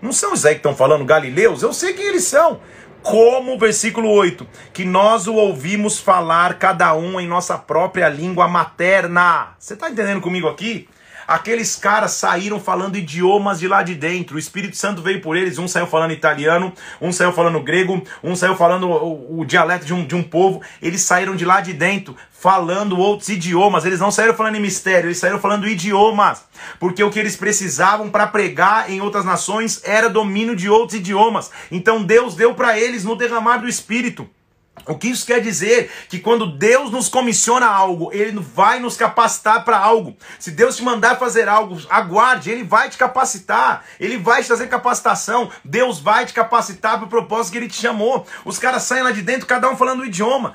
Não são isso aí que estão falando galileus? Eu sei que eles são. Como, versículo 8, que nós o ouvimos falar cada um em nossa própria língua materna. Você está entendendo comigo aqui? Aqueles caras saíram falando idiomas de lá de dentro. O Espírito Santo veio por eles. Um saiu falando italiano, um saiu falando grego, um saiu falando o, o dialeto de um, de um povo. Eles saíram de lá de dentro falando outros idiomas. Eles não saíram falando em mistério, eles saíram falando idiomas. Porque o que eles precisavam para pregar em outras nações era domínio de outros idiomas. Então Deus deu para eles no derramar do Espírito. O que isso quer dizer? Que quando Deus nos comissiona algo, Ele vai nos capacitar para algo. Se Deus te mandar fazer algo, aguarde, Ele vai te capacitar, Ele vai te trazer capacitação, Deus vai te capacitar para o propósito que Ele te chamou. Os caras saem lá de dentro, cada um falando o idioma.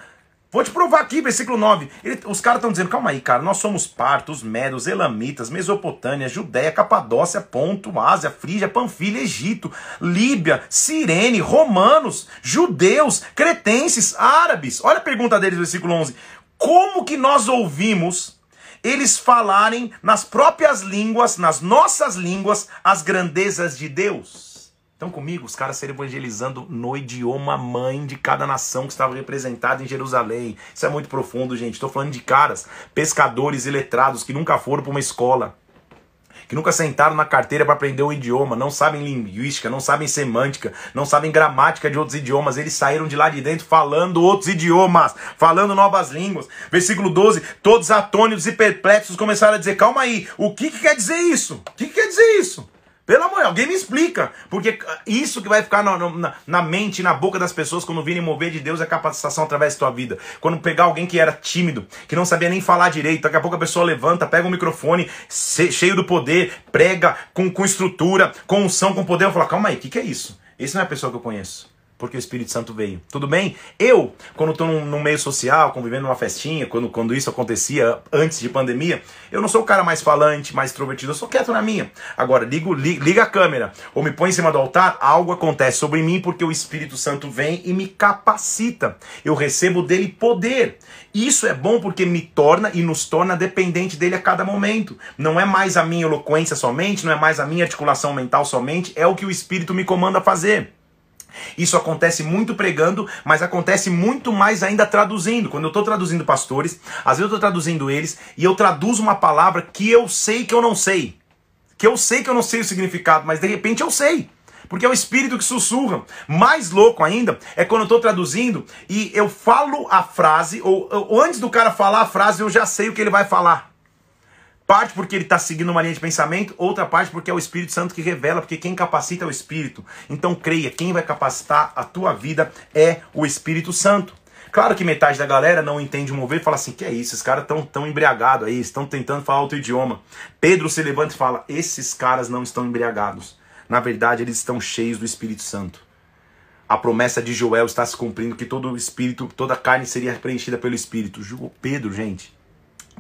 Vou te provar aqui, versículo 9. Ele, os caras estão dizendo, calma aí, cara, nós somos partos, medos, elamitas, Mesopotâmia, Judéia, Capadócia, Ponto, Ásia, Frígia, Panfilha, Egito, Líbia, Sirene, romanos, judeus, cretenses, árabes. Olha a pergunta deles, versículo 11. Como que nós ouvimos eles falarem nas próprias línguas, nas nossas línguas, as grandezas de Deus? Estão comigo? Os caras serem evangelizando no idioma mãe de cada nação que estava representada em Jerusalém. Isso é muito profundo, gente. Estou falando de caras, pescadores e letrados que nunca foram para uma escola, que nunca sentaram na carteira para aprender o idioma, não sabem linguística, não sabem semântica, não sabem gramática de outros idiomas. Eles saíram de lá de dentro falando outros idiomas, falando novas línguas. Versículo 12: todos atônitos e perplexos começaram a dizer: calma aí, o que, que quer dizer isso? O que, que quer dizer isso? Pelo amor, alguém me explica. Porque isso que vai ficar na, na, na mente, na boca das pessoas quando virem mover de Deus é capacitação através da tua vida. Quando pegar alguém que era tímido, que não sabia nem falar direito, daqui a pouco a pessoa levanta, pega um microfone cheio do poder, prega com, com estrutura, com unção, com poder. Eu falo, calma aí, o que, que é isso? Esse não é a pessoa que eu conheço porque o Espírito Santo veio. Tudo bem? Eu, quando estou num, num, meio social, convivendo numa festinha, quando, quando isso acontecia antes de pandemia, eu não sou o cara mais falante, mais extrovertido, eu sou quieto na minha. Agora, ligo, liga, liga a câmera ou me põe em cima do altar, algo acontece sobre mim porque o Espírito Santo vem e me capacita. Eu recebo dele poder. Isso é bom porque me torna e nos torna dependente dele a cada momento. Não é mais a minha eloquência somente, não é mais a minha articulação mental somente, é o que o Espírito me comanda fazer. Isso acontece muito pregando, mas acontece muito mais ainda traduzindo. Quando eu estou traduzindo pastores, às vezes eu estou traduzindo eles e eu traduzo uma palavra que eu sei que eu não sei. Que eu sei que eu não sei o significado, mas de repente eu sei. Porque é o espírito que sussurra. Mais louco ainda é quando eu estou traduzindo e eu falo a frase, ou, ou antes do cara falar a frase, eu já sei o que ele vai falar. Parte porque ele está seguindo uma linha de pensamento, outra parte porque é o Espírito Santo que revela, porque quem capacita é o Espírito. Então creia, quem vai capacitar a tua vida é o Espírito Santo. Claro que metade da galera não entende o mover e fala assim: que é isso? Esses caras estão tão embriagados aí, estão tentando falar outro idioma. Pedro se levanta e fala: esses caras não estão embriagados. Na verdade, eles estão cheios do Espírito Santo. A promessa de Joel está se cumprindo que todo o espírito, toda a carne seria preenchida pelo Espírito. Pedro, gente,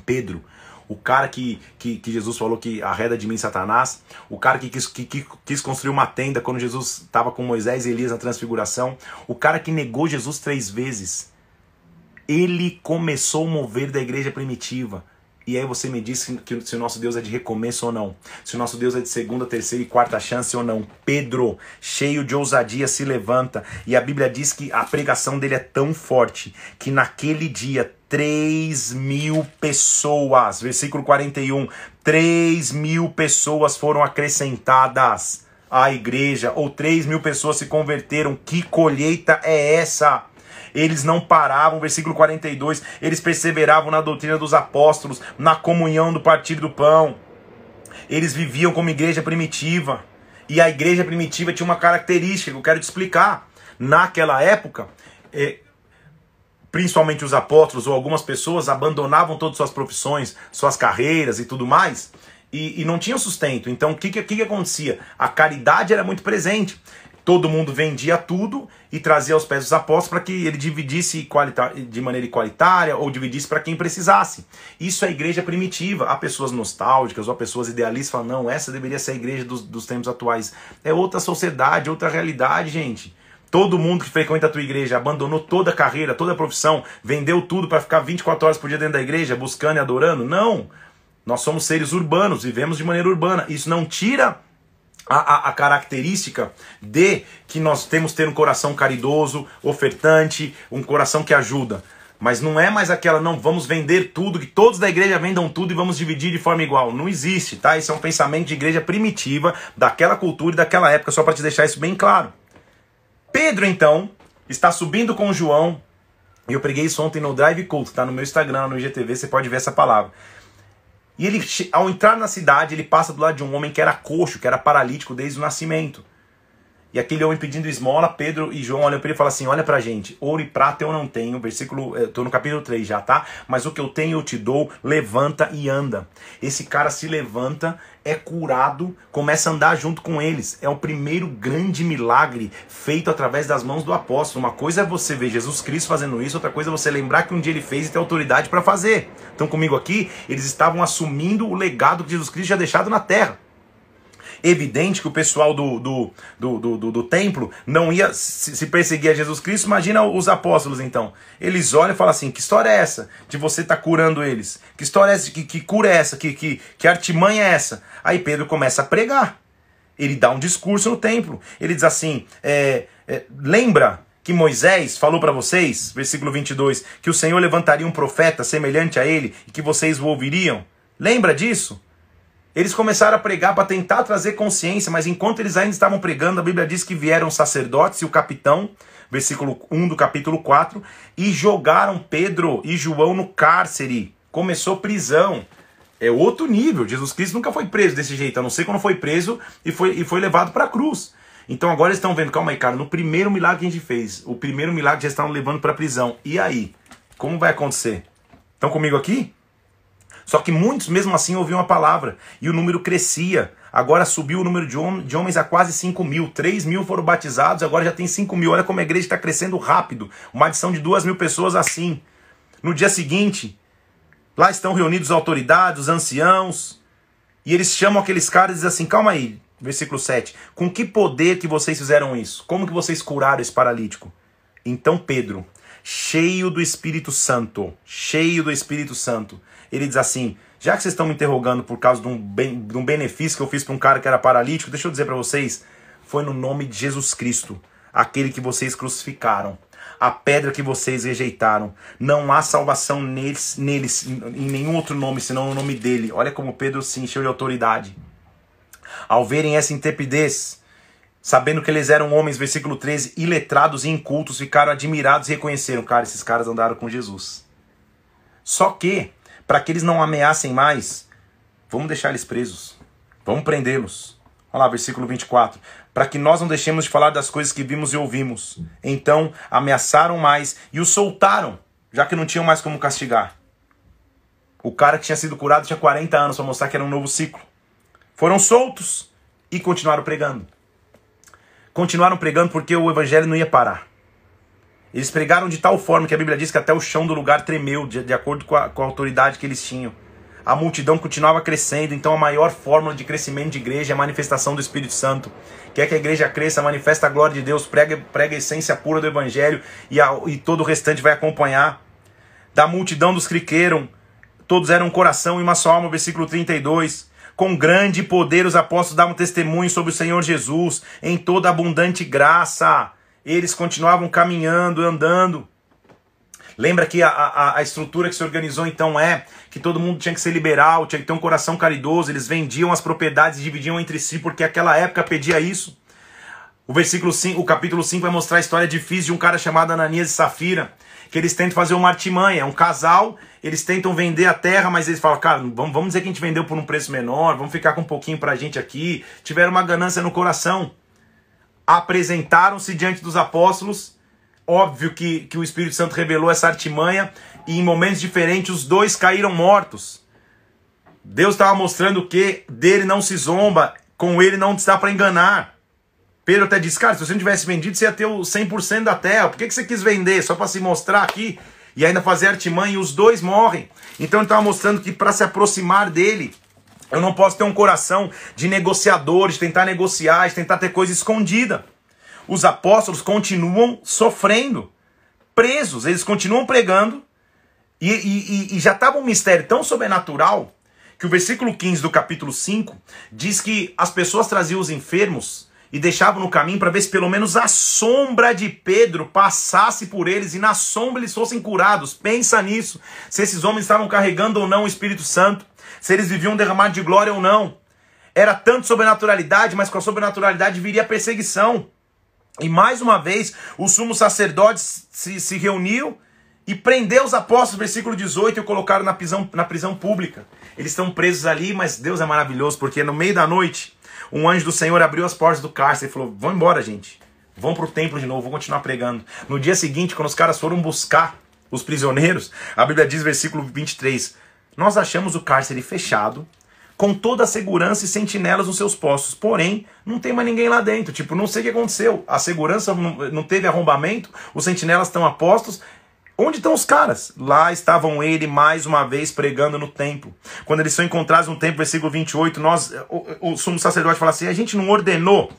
Pedro o cara que, que, que, Jesus falou que arreda de mim Satanás, o cara que quis, que, que quis construir uma tenda quando Jesus estava com Moisés e Elias na transfiguração, o cara que negou Jesus três vezes. Ele começou o mover da igreja primitiva. E aí você me diz que, se o nosso Deus é de recomeço ou não. Se o nosso Deus é de segunda, terceira e quarta chance ou não. Pedro, cheio de ousadia, se levanta. E a Bíblia diz que a pregação dele é tão forte que naquele dia 3 mil pessoas, versículo 41, 3 mil pessoas foram acrescentadas à igreja, ou 3 mil pessoas se converteram. Que colheita é essa? Eles não paravam, versículo 42, eles perseveravam na doutrina dos apóstolos, na comunhão do partido do pão. Eles viviam como igreja primitiva. E a igreja primitiva tinha uma característica que eu quero te explicar. Naquela época, é, principalmente os apóstolos ou algumas pessoas abandonavam todas suas profissões, suas carreiras e tudo mais, e, e não tinham sustento. Então o que, que, que acontecia? A caridade era muito presente todo mundo vendia tudo e trazia aos pés dos apóstolos para que ele dividisse de maneira igualitária ou dividisse para quem precisasse. Isso é igreja primitiva. Há pessoas nostálgicas ou há pessoas idealistas que falam, não, essa deveria ser a igreja dos, dos tempos atuais. É outra sociedade, outra realidade, gente. Todo mundo que frequenta a tua igreja abandonou toda a carreira, toda a profissão, vendeu tudo para ficar 24 horas por dia dentro da igreja, buscando e adorando? Não. Nós somos seres urbanos, vivemos de maneira urbana. Isso não tira a, a, a, característica de que nós temos ter um coração caridoso, ofertante, um coração que ajuda. Mas não é mais aquela, não, vamos vender tudo, que todos da igreja vendam tudo e vamos dividir de forma igual. Não existe, tá? Isso é um pensamento de igreja primitiva, daquela cultura e daquela época, só para te deixar isso bem claro. Pedro, então, está subindo com João, e eu preguei isso ontem no Drive Culto, tá no meu Instagram, no IGTV, você pode ver essa palavra. E ele, ao entrar na cidade, ele passa do lado de um homem que era coxo, que era paralítico desde o nascimento. E aquele homem pedindo esmola, Pedro e João olham para ele e falam assim: Olha pra gente, ouro e prata eu não tenho. Versículo, estou no capítulo 3 já, tá? Mas o que eu tenho eu te dou, levanta e anda. Esse cara se levanta, é curado, começa a andar junto com eles. É o primeiro grande milagre feito através das mãos do apóstolo. Uma coisa é você ver Jesus Cristo fazendo isso, outra coisa é você lembrar que um dia ele fez e ter autoridade para fazer. Então, comigo aqui, eles estavam assumindo o legado que Jesus Cristo já deixado na terra evidente que o pessoal do, do, do, do, do, do templo não ia se, se, perseguir a Jesus Cristo. Imagina os apóstolos então. Eles olham e falam assim: que história é essa de você estar tá curando eles? Que história é essa? Que, que cura é essa? Que, que, que artimanha é essa? Aí Pedro começa a pregar. Ele dá um discurso no templo. Ele diz assim: é, é, lembra que Moisés falou para vocês, versículo 22, que o Senhor levantaria um profeta semelhante a ele e que vocês o ouviriam? Lembra disso? Eles começaram a pregar para tentar trazer consciência, mas enquanto eles ainda estavam pregando, a Bíblia diz que vieram sacerdotes e o capitão, versículo 1 do capítulo 4, e jogaram Pedro e João no cárcere. Começou prisão. É outro nível. Jesus Cristo nunca foi preso desse jeito, a não ser quando foi preso e foi, e foi levado para a cruz. Então agora eles estão vendo, calma aí, cara, no primeiro milagre que a gente fez, o primeiro milagre já estão levando para a prisão. E aí? Como vai acontecer? Estão comigo aqui? Só que muitos, mesmo assim, ouviam a palavra e o número crescia. Agora subiu o número de, hom de homens a quase 5 mil. 3 mil foram batizados, agora já tem 5 mil. Olha como a igreja está crescendo rápido. Uma adição de 2 mil pessoas assim. No dia seguinte, lá estão reunidos autoridades, os anciãos, e eles chamam aqueles caras e dizem assim: calma aí, versículo 7. Com que poder que vocês fizeram isso? Como que vocês curaram esse paralítico? Então Pedro, cheio do Espírito Santo, cheio do Espírito Santo, ele diz assim: já que vocês estão me interrogando por causa de um, ben, de um benefício que eu fiz para um cara que era paralítico, deixa eu dizer para vocês: foi no nome de Jesus Cristo, aquele que vocês crucificaram, a pedra que vocês rejeitaram. Não há salvação neles, neles em nenhum outro nome senão no nome dele. Olha como Pedro se encheu de autoridade. Ao verem essa intrepidez, sabendo que eles eram homens, versículo 13, iletrados e incultos, ficaram admirados e reconheceram: cara, esses caras andaram com Jesus. Só que para que eles não ameacem mais, vamos deixar eles presos. Vamos prendê-los. Olha lá, versículo 24. Para que nós não deixemos de falar das coisas que vimos e ouvimos. Então ameaçaram mais e o soltaram, já que não tinham mais como castigar. O cara que tinha sido curado tinha 40 anos para mostrar que era um novo ciclo. Foram soltos e continuaram pregando. Continuaram pregando porque o evangelho não ia parar. Eles pregaram de tal forma que a Bíblia diz que até o chão do lugar tremeu, de, de acordo com a, com a autoridade que eles tinham. A multidão continuava crescendo, então a maior fórmula de crescimento de igreja é a manifestação do Espírito Santo. Quer que a igreja cresça, manifesta a glória de Deus, prega, prega a essência pura do Evangelho e, a, e todo o restante vai acompanhar. Da multidão dos que creram, todos eram coração e uma só alma, versículo 32. Com grande poder os apóstolos davam testemunho sobre o Senhor Jesus, em toda abundante graça eles continuavam caminhando, andando. Lembra que a, a, a, estrutura que se organizou então é que todo mundo tinha que ser liberal, tinha que ter um coração caridoso, eles vendiam as propriedades e dividiam entre si porque aquela época pedia isso. O versículo 5, o capítulo 5 vai mostrar a história difícil de um cara chamado Ananias e Safira, que eles tentam fazer uma artimanha, é um casal, eles tentam vender a terra, mas eles falam, cara, vamos, vamos dizer que a gente vendeu por um preço menor, vamos ficar com um pouquinho pra gente aqui. Tiveram uma ganância no coração apresentaram-se diante dos apóstolos. Óbvio que, que o Espírito Santo revelou essa artimanha e em momentos diferentes os dois caíram mortos. Deus estava mostrando que dele não se zomba, com ele não está para enganar. Pedro até disse, cara, se você não tivesse vendido, você ia ter o 100% da terra. Por que, que você quis vender? Só para se mostrar aqui e ainda fazer artimanha e os dois morrem. Então ele estava mostrando que para se aproximar dele, eu não posso ter um coração de negociador, de tentar negociar, de tentar ter coisa escondida. Os apóstolos continuam sofrendo, presos, eles continuam pregando, e, e, e já estava um mistério tão sobrenatural que o versículo 15 do capítulo 5 diz que as pessoas traziam os enfermos e deixavam no caminho para ver se pelo menos a sombra de Pedro passasse por eles e na sombra eles fossem curados. Pensa nisso. Se esses homens estavam carregando ou não o Espírito Santo, se eles viviam um derramado de glória ou não. Era tanto sobrenaturalidade, mas com a sobrenaturalidade viria a perseguição. E mais uma vez, o sumo sacerdote se, se reuniu e prendeu os apóstolos, versículo 18, e o colocaram na prisão, na prisão pública. Eles estão presos ali, mas Deus é maravilhoso, porque no meio da noite, um anjo do Senhor abriu as portas do cárcere e falou: Vão embora, gente. Vão para o templo de novo, vou continuar pregando. No dia seguinte, quando os caras foram buscar os prisioneiros, a Bíblia diz, versículo 23, Nós achamos o cárcere fechado, com toda a segurança e sentinelas nos seus postos. Porém, não tem mais ninguém lá dentro. Tipo, não sei o que aconteceu. A segurança não teve arrombamento, os sentinelas estão a postos. Onde estão os caras? Lá estavam ele mais uma vez pregando no templo. Quando eles são encontrados no templo, versículo 28, nós, o, o sumo sacerdote fala assim: a gente não ordenou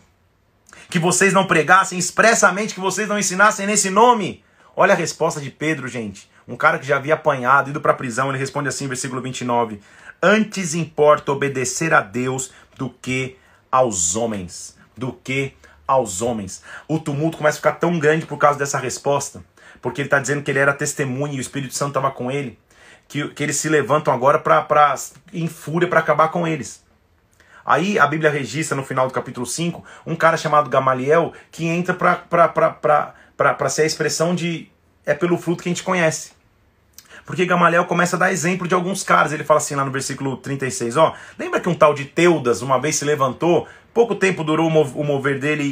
que vocês não pregassem expressamente, que vocês não ensinassem nesse nome. Olha a resposta de Pedro, gente. Um cara que já havia apanhado, ido para a prisão, ele responde assim, versículo 29. Antes importa obedecer a Deus do que aos homens. Do que aos homens. O tumulto começa a ficar tão grande por causa dessa resposta, porque ele está dizendo que ele era testemunha e o Espírito Santo estava com ele, que, que eles se levantam agora pra, em fúria para acabar com eles. Aí a Bíblia registra no final do capítulo 5 um cara chamado Gamaliel que entra para ser a expressão de é pelo fruto que a gente conhece. Porque Gamaliel começa a dar exemplo de alguns caras. Ele fala assim lá no versículo 36, ó. Lembra que um tal de Teudas uma vez se levantou, pouco tempo durou o mover dele e,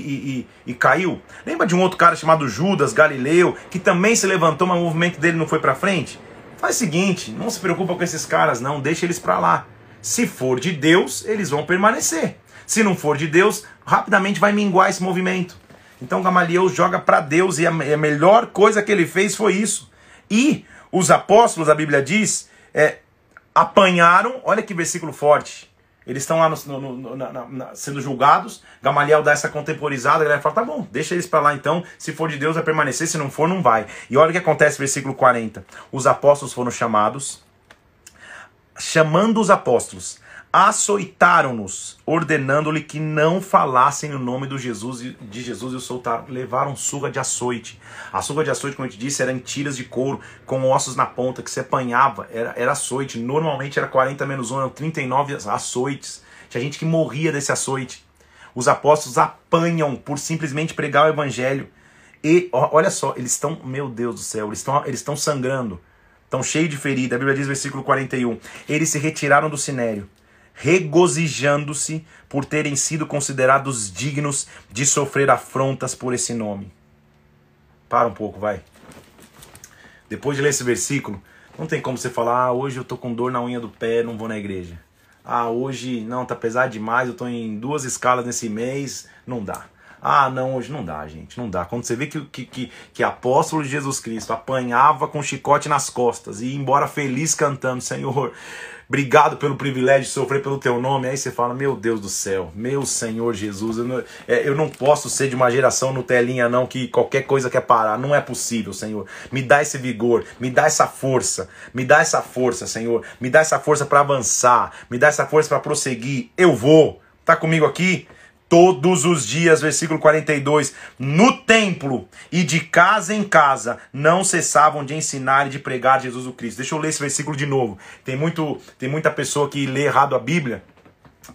e, e caiu? Lembra de um outro cara chamado Judas, Galileu, que também se levantou, mas o movimento dele não foi para frente? Faz o seguinte, não se preocupa com esses caras não, deixa eles para lá. Se for de Deus, eles vão permanecer. Se não for de Deus, rapidamente vai minguar esse movimento. Então Gamaliel joga para Deus e a melhor coisa que ele fez foi isso. E os apóstolos, a Bíblia diz, é, apanharam, olha que versículo forte. Eles estão lá no, no, na, na, sendo julgados. Gamaliel dá essa contemporizada. A galera fala: tá bom, deixa eles para lá então. Se for de Deus, vai permanecer. Se não for, não vai. E olha o que acontece, versículo 40. Os apóstolos foram chamados. Chamando os apóstolos, açoitaram-nos, ordenando-lhe que não falassem o nome do Jesus, de Jesus e o soltaram. Levaram surra de açoite. A surra de açoite, como eu te disse, eram tiras de couro com ossos na ponta que se apanhava. Era, era açoite. Normalmente era 40 menos 1, eram 39 açoites. Tinha gente que morria desse açoite. Os apóstolos apanham por simplesmente pregar o evangelho. E olha só, eles estão, meu Deus do céu, eles estão eles sangrando. Estão cheios de ferida. A Bíblia diz, versículo 41. Eles se retiraram do sinério regozijando-se por terem sido considerados dignos de sofrer afrontas por esse nome. Para um pouco, vai. Depois de ler esse versículo, não tem como você falar, ah, hoje eu tô com dor na unha do pé, não vou na igreja. Ah, hoje não, tá pesado demais, eu tô em duas escalas nesse mês, não dá. Ah, não, hoje não dá, gente, não dá. Quando você vê que, que, que, que apóstolo de Jesus Cristo apanhava com chicote nas costas e ia embora feliz cantando, Senhor, Obrigado pelo privilégio de sofrer pelo teu nome. Aí você fala, meu Deus do céu, meu Senhor Jesus, eu não, é, eu não posso ser de uma geração Nutelinha, não, que qualquer coisa quer parar. Não é possível, Senhor. Me dá esse vigor, me dá essa força, me dá essa força, Senhor. Me dá essa força para avançar, me dá essa força para prosseguir. Eu vou. Tá comigo aqui? Todos os dias, versículo 42, no templo e de casa em casa, não cessavam de ensinar e de pregar Jesus o Cristo. Deixa eu ler esse versículo de novo. Tem, muito, tem muita pessoa que lê errado a Bíblia.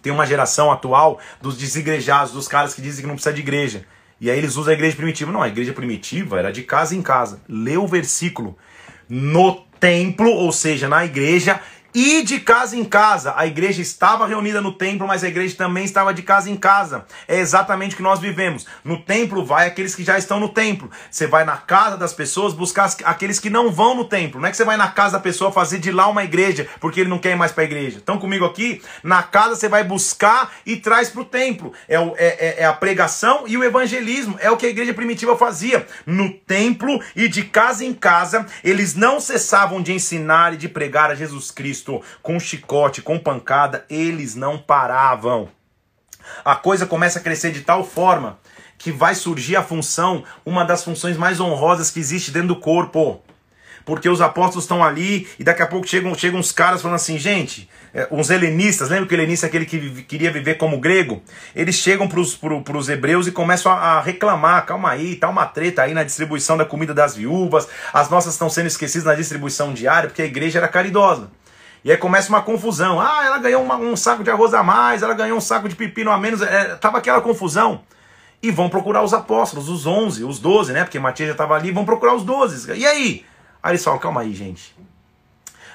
Tem uma geração atual dos desigrejados, dos caras que dizem que não precisa de igreja. E aí eles usam a igreja primitiva. Não, a igreja primitiva era de casa em casa. Lê o versículo. No templo, ou seja, na igreja, e de casa em casa. A igreja estava reunida no templo, mas a igreja também estava de casa em casa. É exatamente o que nós vivemos. No templo vai aqueles que já estão no templo. Você vai na casa das pessoas buscar aqueles que não vão no templo. Não é que você vai na casa da pessoa fazer de lá uma igreja, porque ele não quer ir mais para a igreja. Estão comigo aqui? Na casa você vai buscar e traz para o templo. É, é, é, é a pregação e o evangelismo. É o que a igreja primitiva fazia. No templo e de casa em casa, eles não cessavam de ensinar e de pregar a Jesus Cristo Com chicote, com pancada, eles não paravam. A coisa começa a crescer de tal forma que vai surgir a função, uma das funções mais honrosas que existe dentro do corpo. porque os apóstolos estão ali e daqui a pouco chegam, chegam uns caras falando assim, gente, é, uns helenistas, lembra que o helenista é aquele que queria viver como grego? Eles chegam para os hebreus e começam a, a, reclamar, calma aí, tá uma treta aí na distribuição da comida das viúvas, as nossas estão sendo esquecidas na distribuição diária, porque a igreja era caridosa. E aí começa uma confusão. Ah, ela ganhou uma, um saco de arroz a mais, ela ganhou um saco de pepino a menos. É, tava aquela confusão. E vão procurar os apóstolos, os 11, os 12, né? Porque Matias já estava ali, vão procurar os 12. E aí? Aí eles falam: calma aí, gente.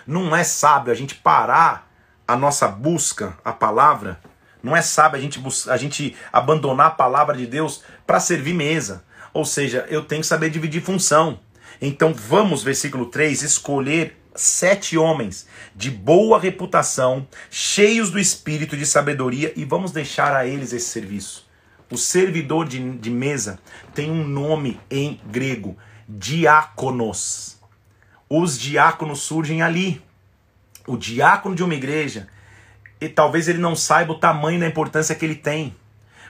Não é sábio a gente parar a nossa busca, a palavra. Não é sábio a gente, a gente abandonar a palavra de Deus para servir mesa. Ou seja, eu tenho que saber dividir função. Então vamos, versículo 3, escolher sete homens de boa reputação, cheios do espírito de sabedoria, e vamos deixar a eles esse serviço. O servidor de, de mesa tem um nome em grego: diáconos. Os diáconos surgem ali. O diácono de uma igreja, e talvez ele não saiba o tamanho da importância que ele tem,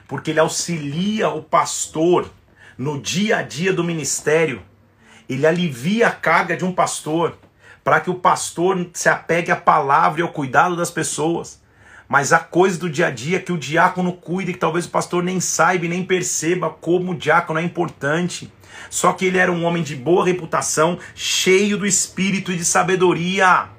porque ele auxilia o pastor no dia a dia do ministério. Ele alivia a carga de um pastor para que o pastor se apegue à palavra e ao cuidado das pessoas. Mas há coisas do dia a dia que o diácono cuida e que talvez o pastor nem saiba e nem perceba como o diácono é importante. Só que ele era um homem de boa reputação, cheio do espírito e de sabedoria.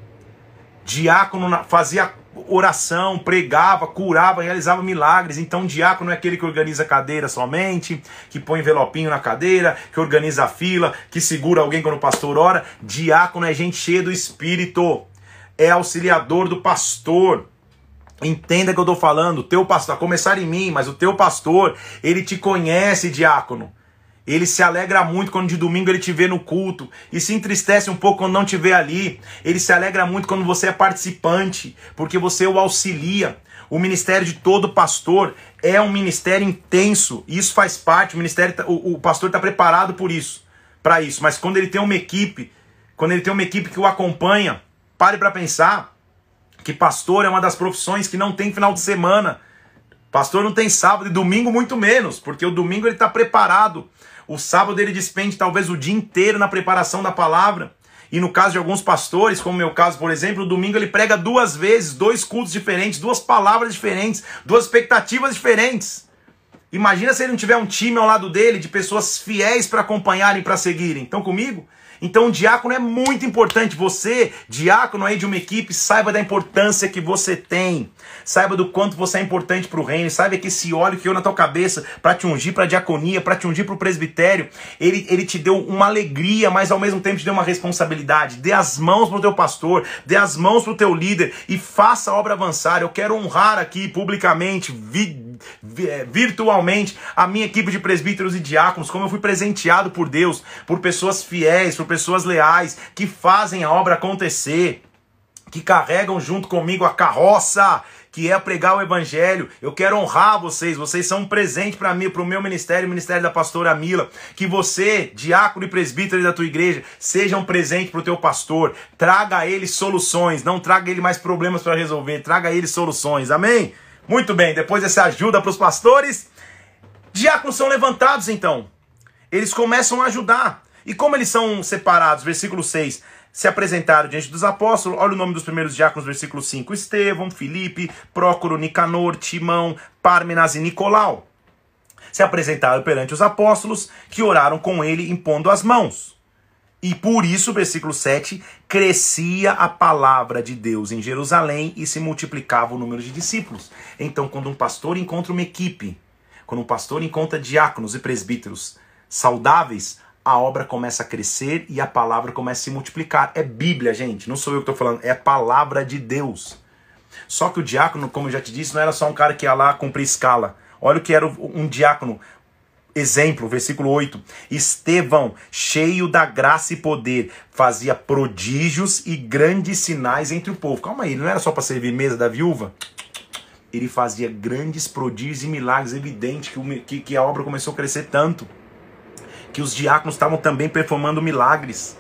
Diácono fazia oração, pregava, curava, realizava milagres. Então, diácono é aquele que organiza a cadeira somente, que põe envelopinho na cadeira, que organiza a fila, que segura alguém quando o pastor ora. Diácono é gente cheia do espírito, é auxiliador do pastor. Entenda que eu estou falando, teu pastor, a começar em mim, mas o teu pastor, ele te conhece, diácono. Ele se alegra muito quando de domingo ele te vê no culto e se entristece um pouco quando não te vê ali. Ele se alegra muito quando você é participante, porque você o auxilia. O ministério de todo pastor é um ministério intenso, isso faz parte. O ministério, tá, o, o pastor está preparado por isso, para isso. Mas quando ele tem uma equipe, quando ele tem uma equipe que o acompanha, pare para pensar que pastor é uma das profissões que não tem final de semana. Pastor não tem sábado e domingo muito menos, porque o domingo ele está preparado. O sábado ele despende talvez o dia inteiro na preparação da palavra. E no caso de alguns pastores, como meu caso, por exemplo, o domingo ele prega duas vezes, dois cultos diferentes, duas palavras diferentes, duas expectativas diferentes. Imagina se ele não tiver um time ao lado dele de pessoas fiéis para acompanharem, para seguirem. Estão comigo? Então o diácono é muito importante. Você, diácono aí de uma equipe, saiba da importância que você tem. Saiba do quanto você é importante para o reino. Saiba que esse óleo que eu na tua cabeça para te ungir para a diaconia, para te ungir para o presbitério, ele, ele te deu uma alegria, mas ao mesmo tempo te deu uma responsabilidade. Dê as mãos para o teu pastor, dê as mãos para o teu líder e faça a obra avançar. Eu quero honrar aqui publicamente, vi, é, virtualmente a minha equipe de presbíteros e diáconos, como eu fui presenteado por Deus, por pessoas fiéis, por pessoas leais, que fazem a obra acontecer, que carregam junto comigo a carroça, que é pregar o evangelho. Eu quero honrar vocês, vocês são um presente para mim, para o meu ministério, o ministério da pastora Mila. Que você, diácono e presbítero da tua igreja, seja um presente para o teu pastor. Traga a ele soluções, não traga ele mais problemas para resolver, traga a ele soluções. Amém? Muito bem, depois dessa ajuda para os pastores, diáconos são levantados então. Eles começam a ajudar. E como eles são separados? Versículo 6. Se apresentaram diante dos apóstolos. Olha o nome dos primeiros diáconos, versículo 5. Estevão, Filipe, Prócoro, Nicanor, Timão, Pármenas e Nicolau. Se apresentaram perante os apóstolos, que oraram com ele, impondo as mãos. E por isso, versículo 7, crescia a palavra de Deus em Jerusalém e se multiplicava o número de discípulos. Então, quando um pastor encontra uma equipe, quando um pastor encontra diáconos e presbíteros saudáveis, a obra começa a crescer e a palavra começa a se multiplicar. É Bíblia, gente, não sou eu que estou falando, é a palavra de Deus. Só que o diácono, como eu já te disse, não era só um cara que ia lá cumprir escala. Olha o que era um diácono. Exemplo, versículo 8: Estevão, cheio da graça e poder, fazia prodígios e grandes sinais entre o povo. Calma aí, não era só para servir mesa da viúva? Ele fazia grandes prodígios e milagres, evidente que, que, que a obra começou a crescer tanto. Que os diáconos estavam também performando milagres.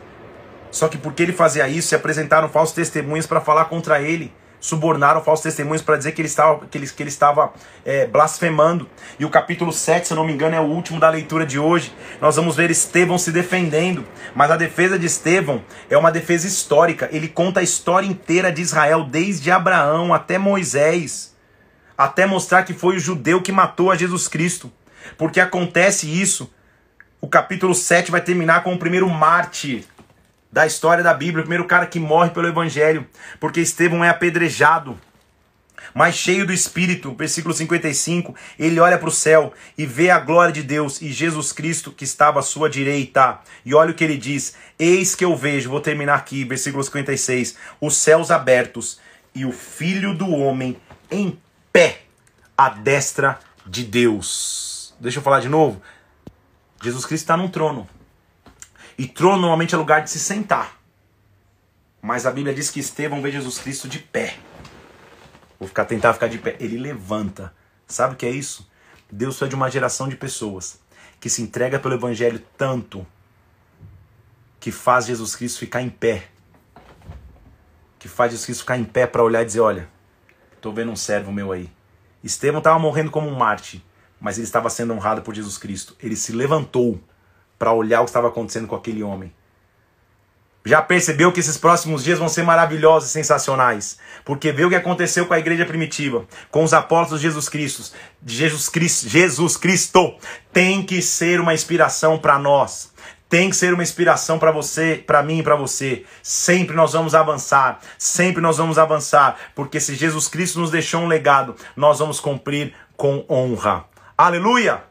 Só que porque ele fazia isso, se apresentaram falsos testemunhos para falar contra ele subornaram falsos testemunhos para dizer que ele estava, que ele, que ele estava é, blasfemando. E o capítulo 7, se eu não me engano, é o último da leitura de hoje. Nós vamos ver Estevão se defendendo. Mas a defesa de Estevão é uma defesa histórica. Ele conta a história inteira de Israel, desde Abraão até Moisés, até mostrar que foi o judeu que matou a Jesus Cristo. Porque acontece isso. O capítulo 7 vai terminar com o primeiro mártir da história da Bíblia, o primeiro cara que morre pelo Evangelho, porque Estevão é apedrejado. Mas cheio do Espírito, versículo 55, ele olha para o céu e vê a glória de Deus e Jesus Cristo que estava à sua direita. E olha o que ele diz: Eis que eu vejo, vou terminar aqui, versículo 56, os céus abertos e o Filho do Homem em pé à destra de Deus. Deixa eu falar de novo. Jesus Cristo está num trono. E trono normalmente é lugar de se sentar. Mas a Bíblia diz que Estevão vê Jesus Cristo de pé. Vou ficar tentar ficar de pé. Ele levanta. Sabe o que é isso? Deus foi de uma geração de pessoas que se entrega pelo evangelho tanto que faz Jesus Cristo ficar em pé. Que faz Jesus Cristo ficar em pé para olhar e dizer, olha, tô vendo um servo meu aí. Estevão estava morrendo como um Marte, mas ele estava sendo honrado por Jesus Cristo. Ele se levantou para olhar o que estava acontecendo com aquele homem. Já percebeu que esses próximos dias vão ser maravilhosos e sensacionais? Porque vê o que aconteceu com a igreja primitiva, com os apóstolos de Jesus Cristo, Jesus Cristo, Jesus Cristo tem que ser uma inspiração para nós. Tem que ser uma inspiração para você, para mim e para você. Sempre nós vamos avançar, sempre nós vamos avançar, porque se Jesus Cristo nos deixou um legado, nós vamos cumprir com honra. Aleluia!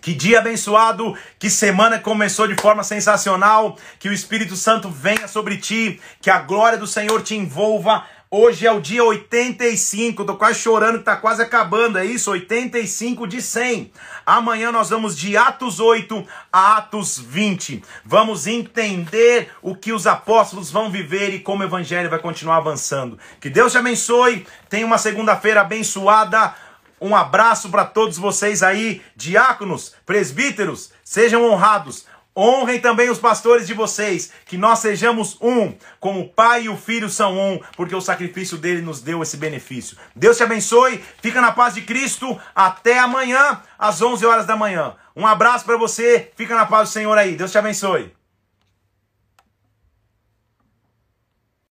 Que dia abençoado, que semana começou de forma sensacional, que o Espírito Santo venha sobre ti, que a glória do Senhor te envolva. Hoje é o dia 85, tô quase chorando tá quase acabando, é isso? 85 de 100. Amanhã nós vamos de Atos 8 a Atos 20. Vamos entender o que os apóstolos vão viver e como o evangelho vai continuar avançando. Que Deus te abençoe. Tenha uma segunda-feira abençoada. Um abraço para todos vocês aí, diáconos, presbíteros, sejam honrados. Honrem também os pastores de vocês, que nós sejamos um, como o Pai e o Filho são um, porque o sacrifício dele nos deu esse benefício. Deus te abençoe, fica na paz de Cristo, até amanhã, às 11 horas da manhã. Um abraço para você, fica na paz do Senhor aí, Deus te abençoe.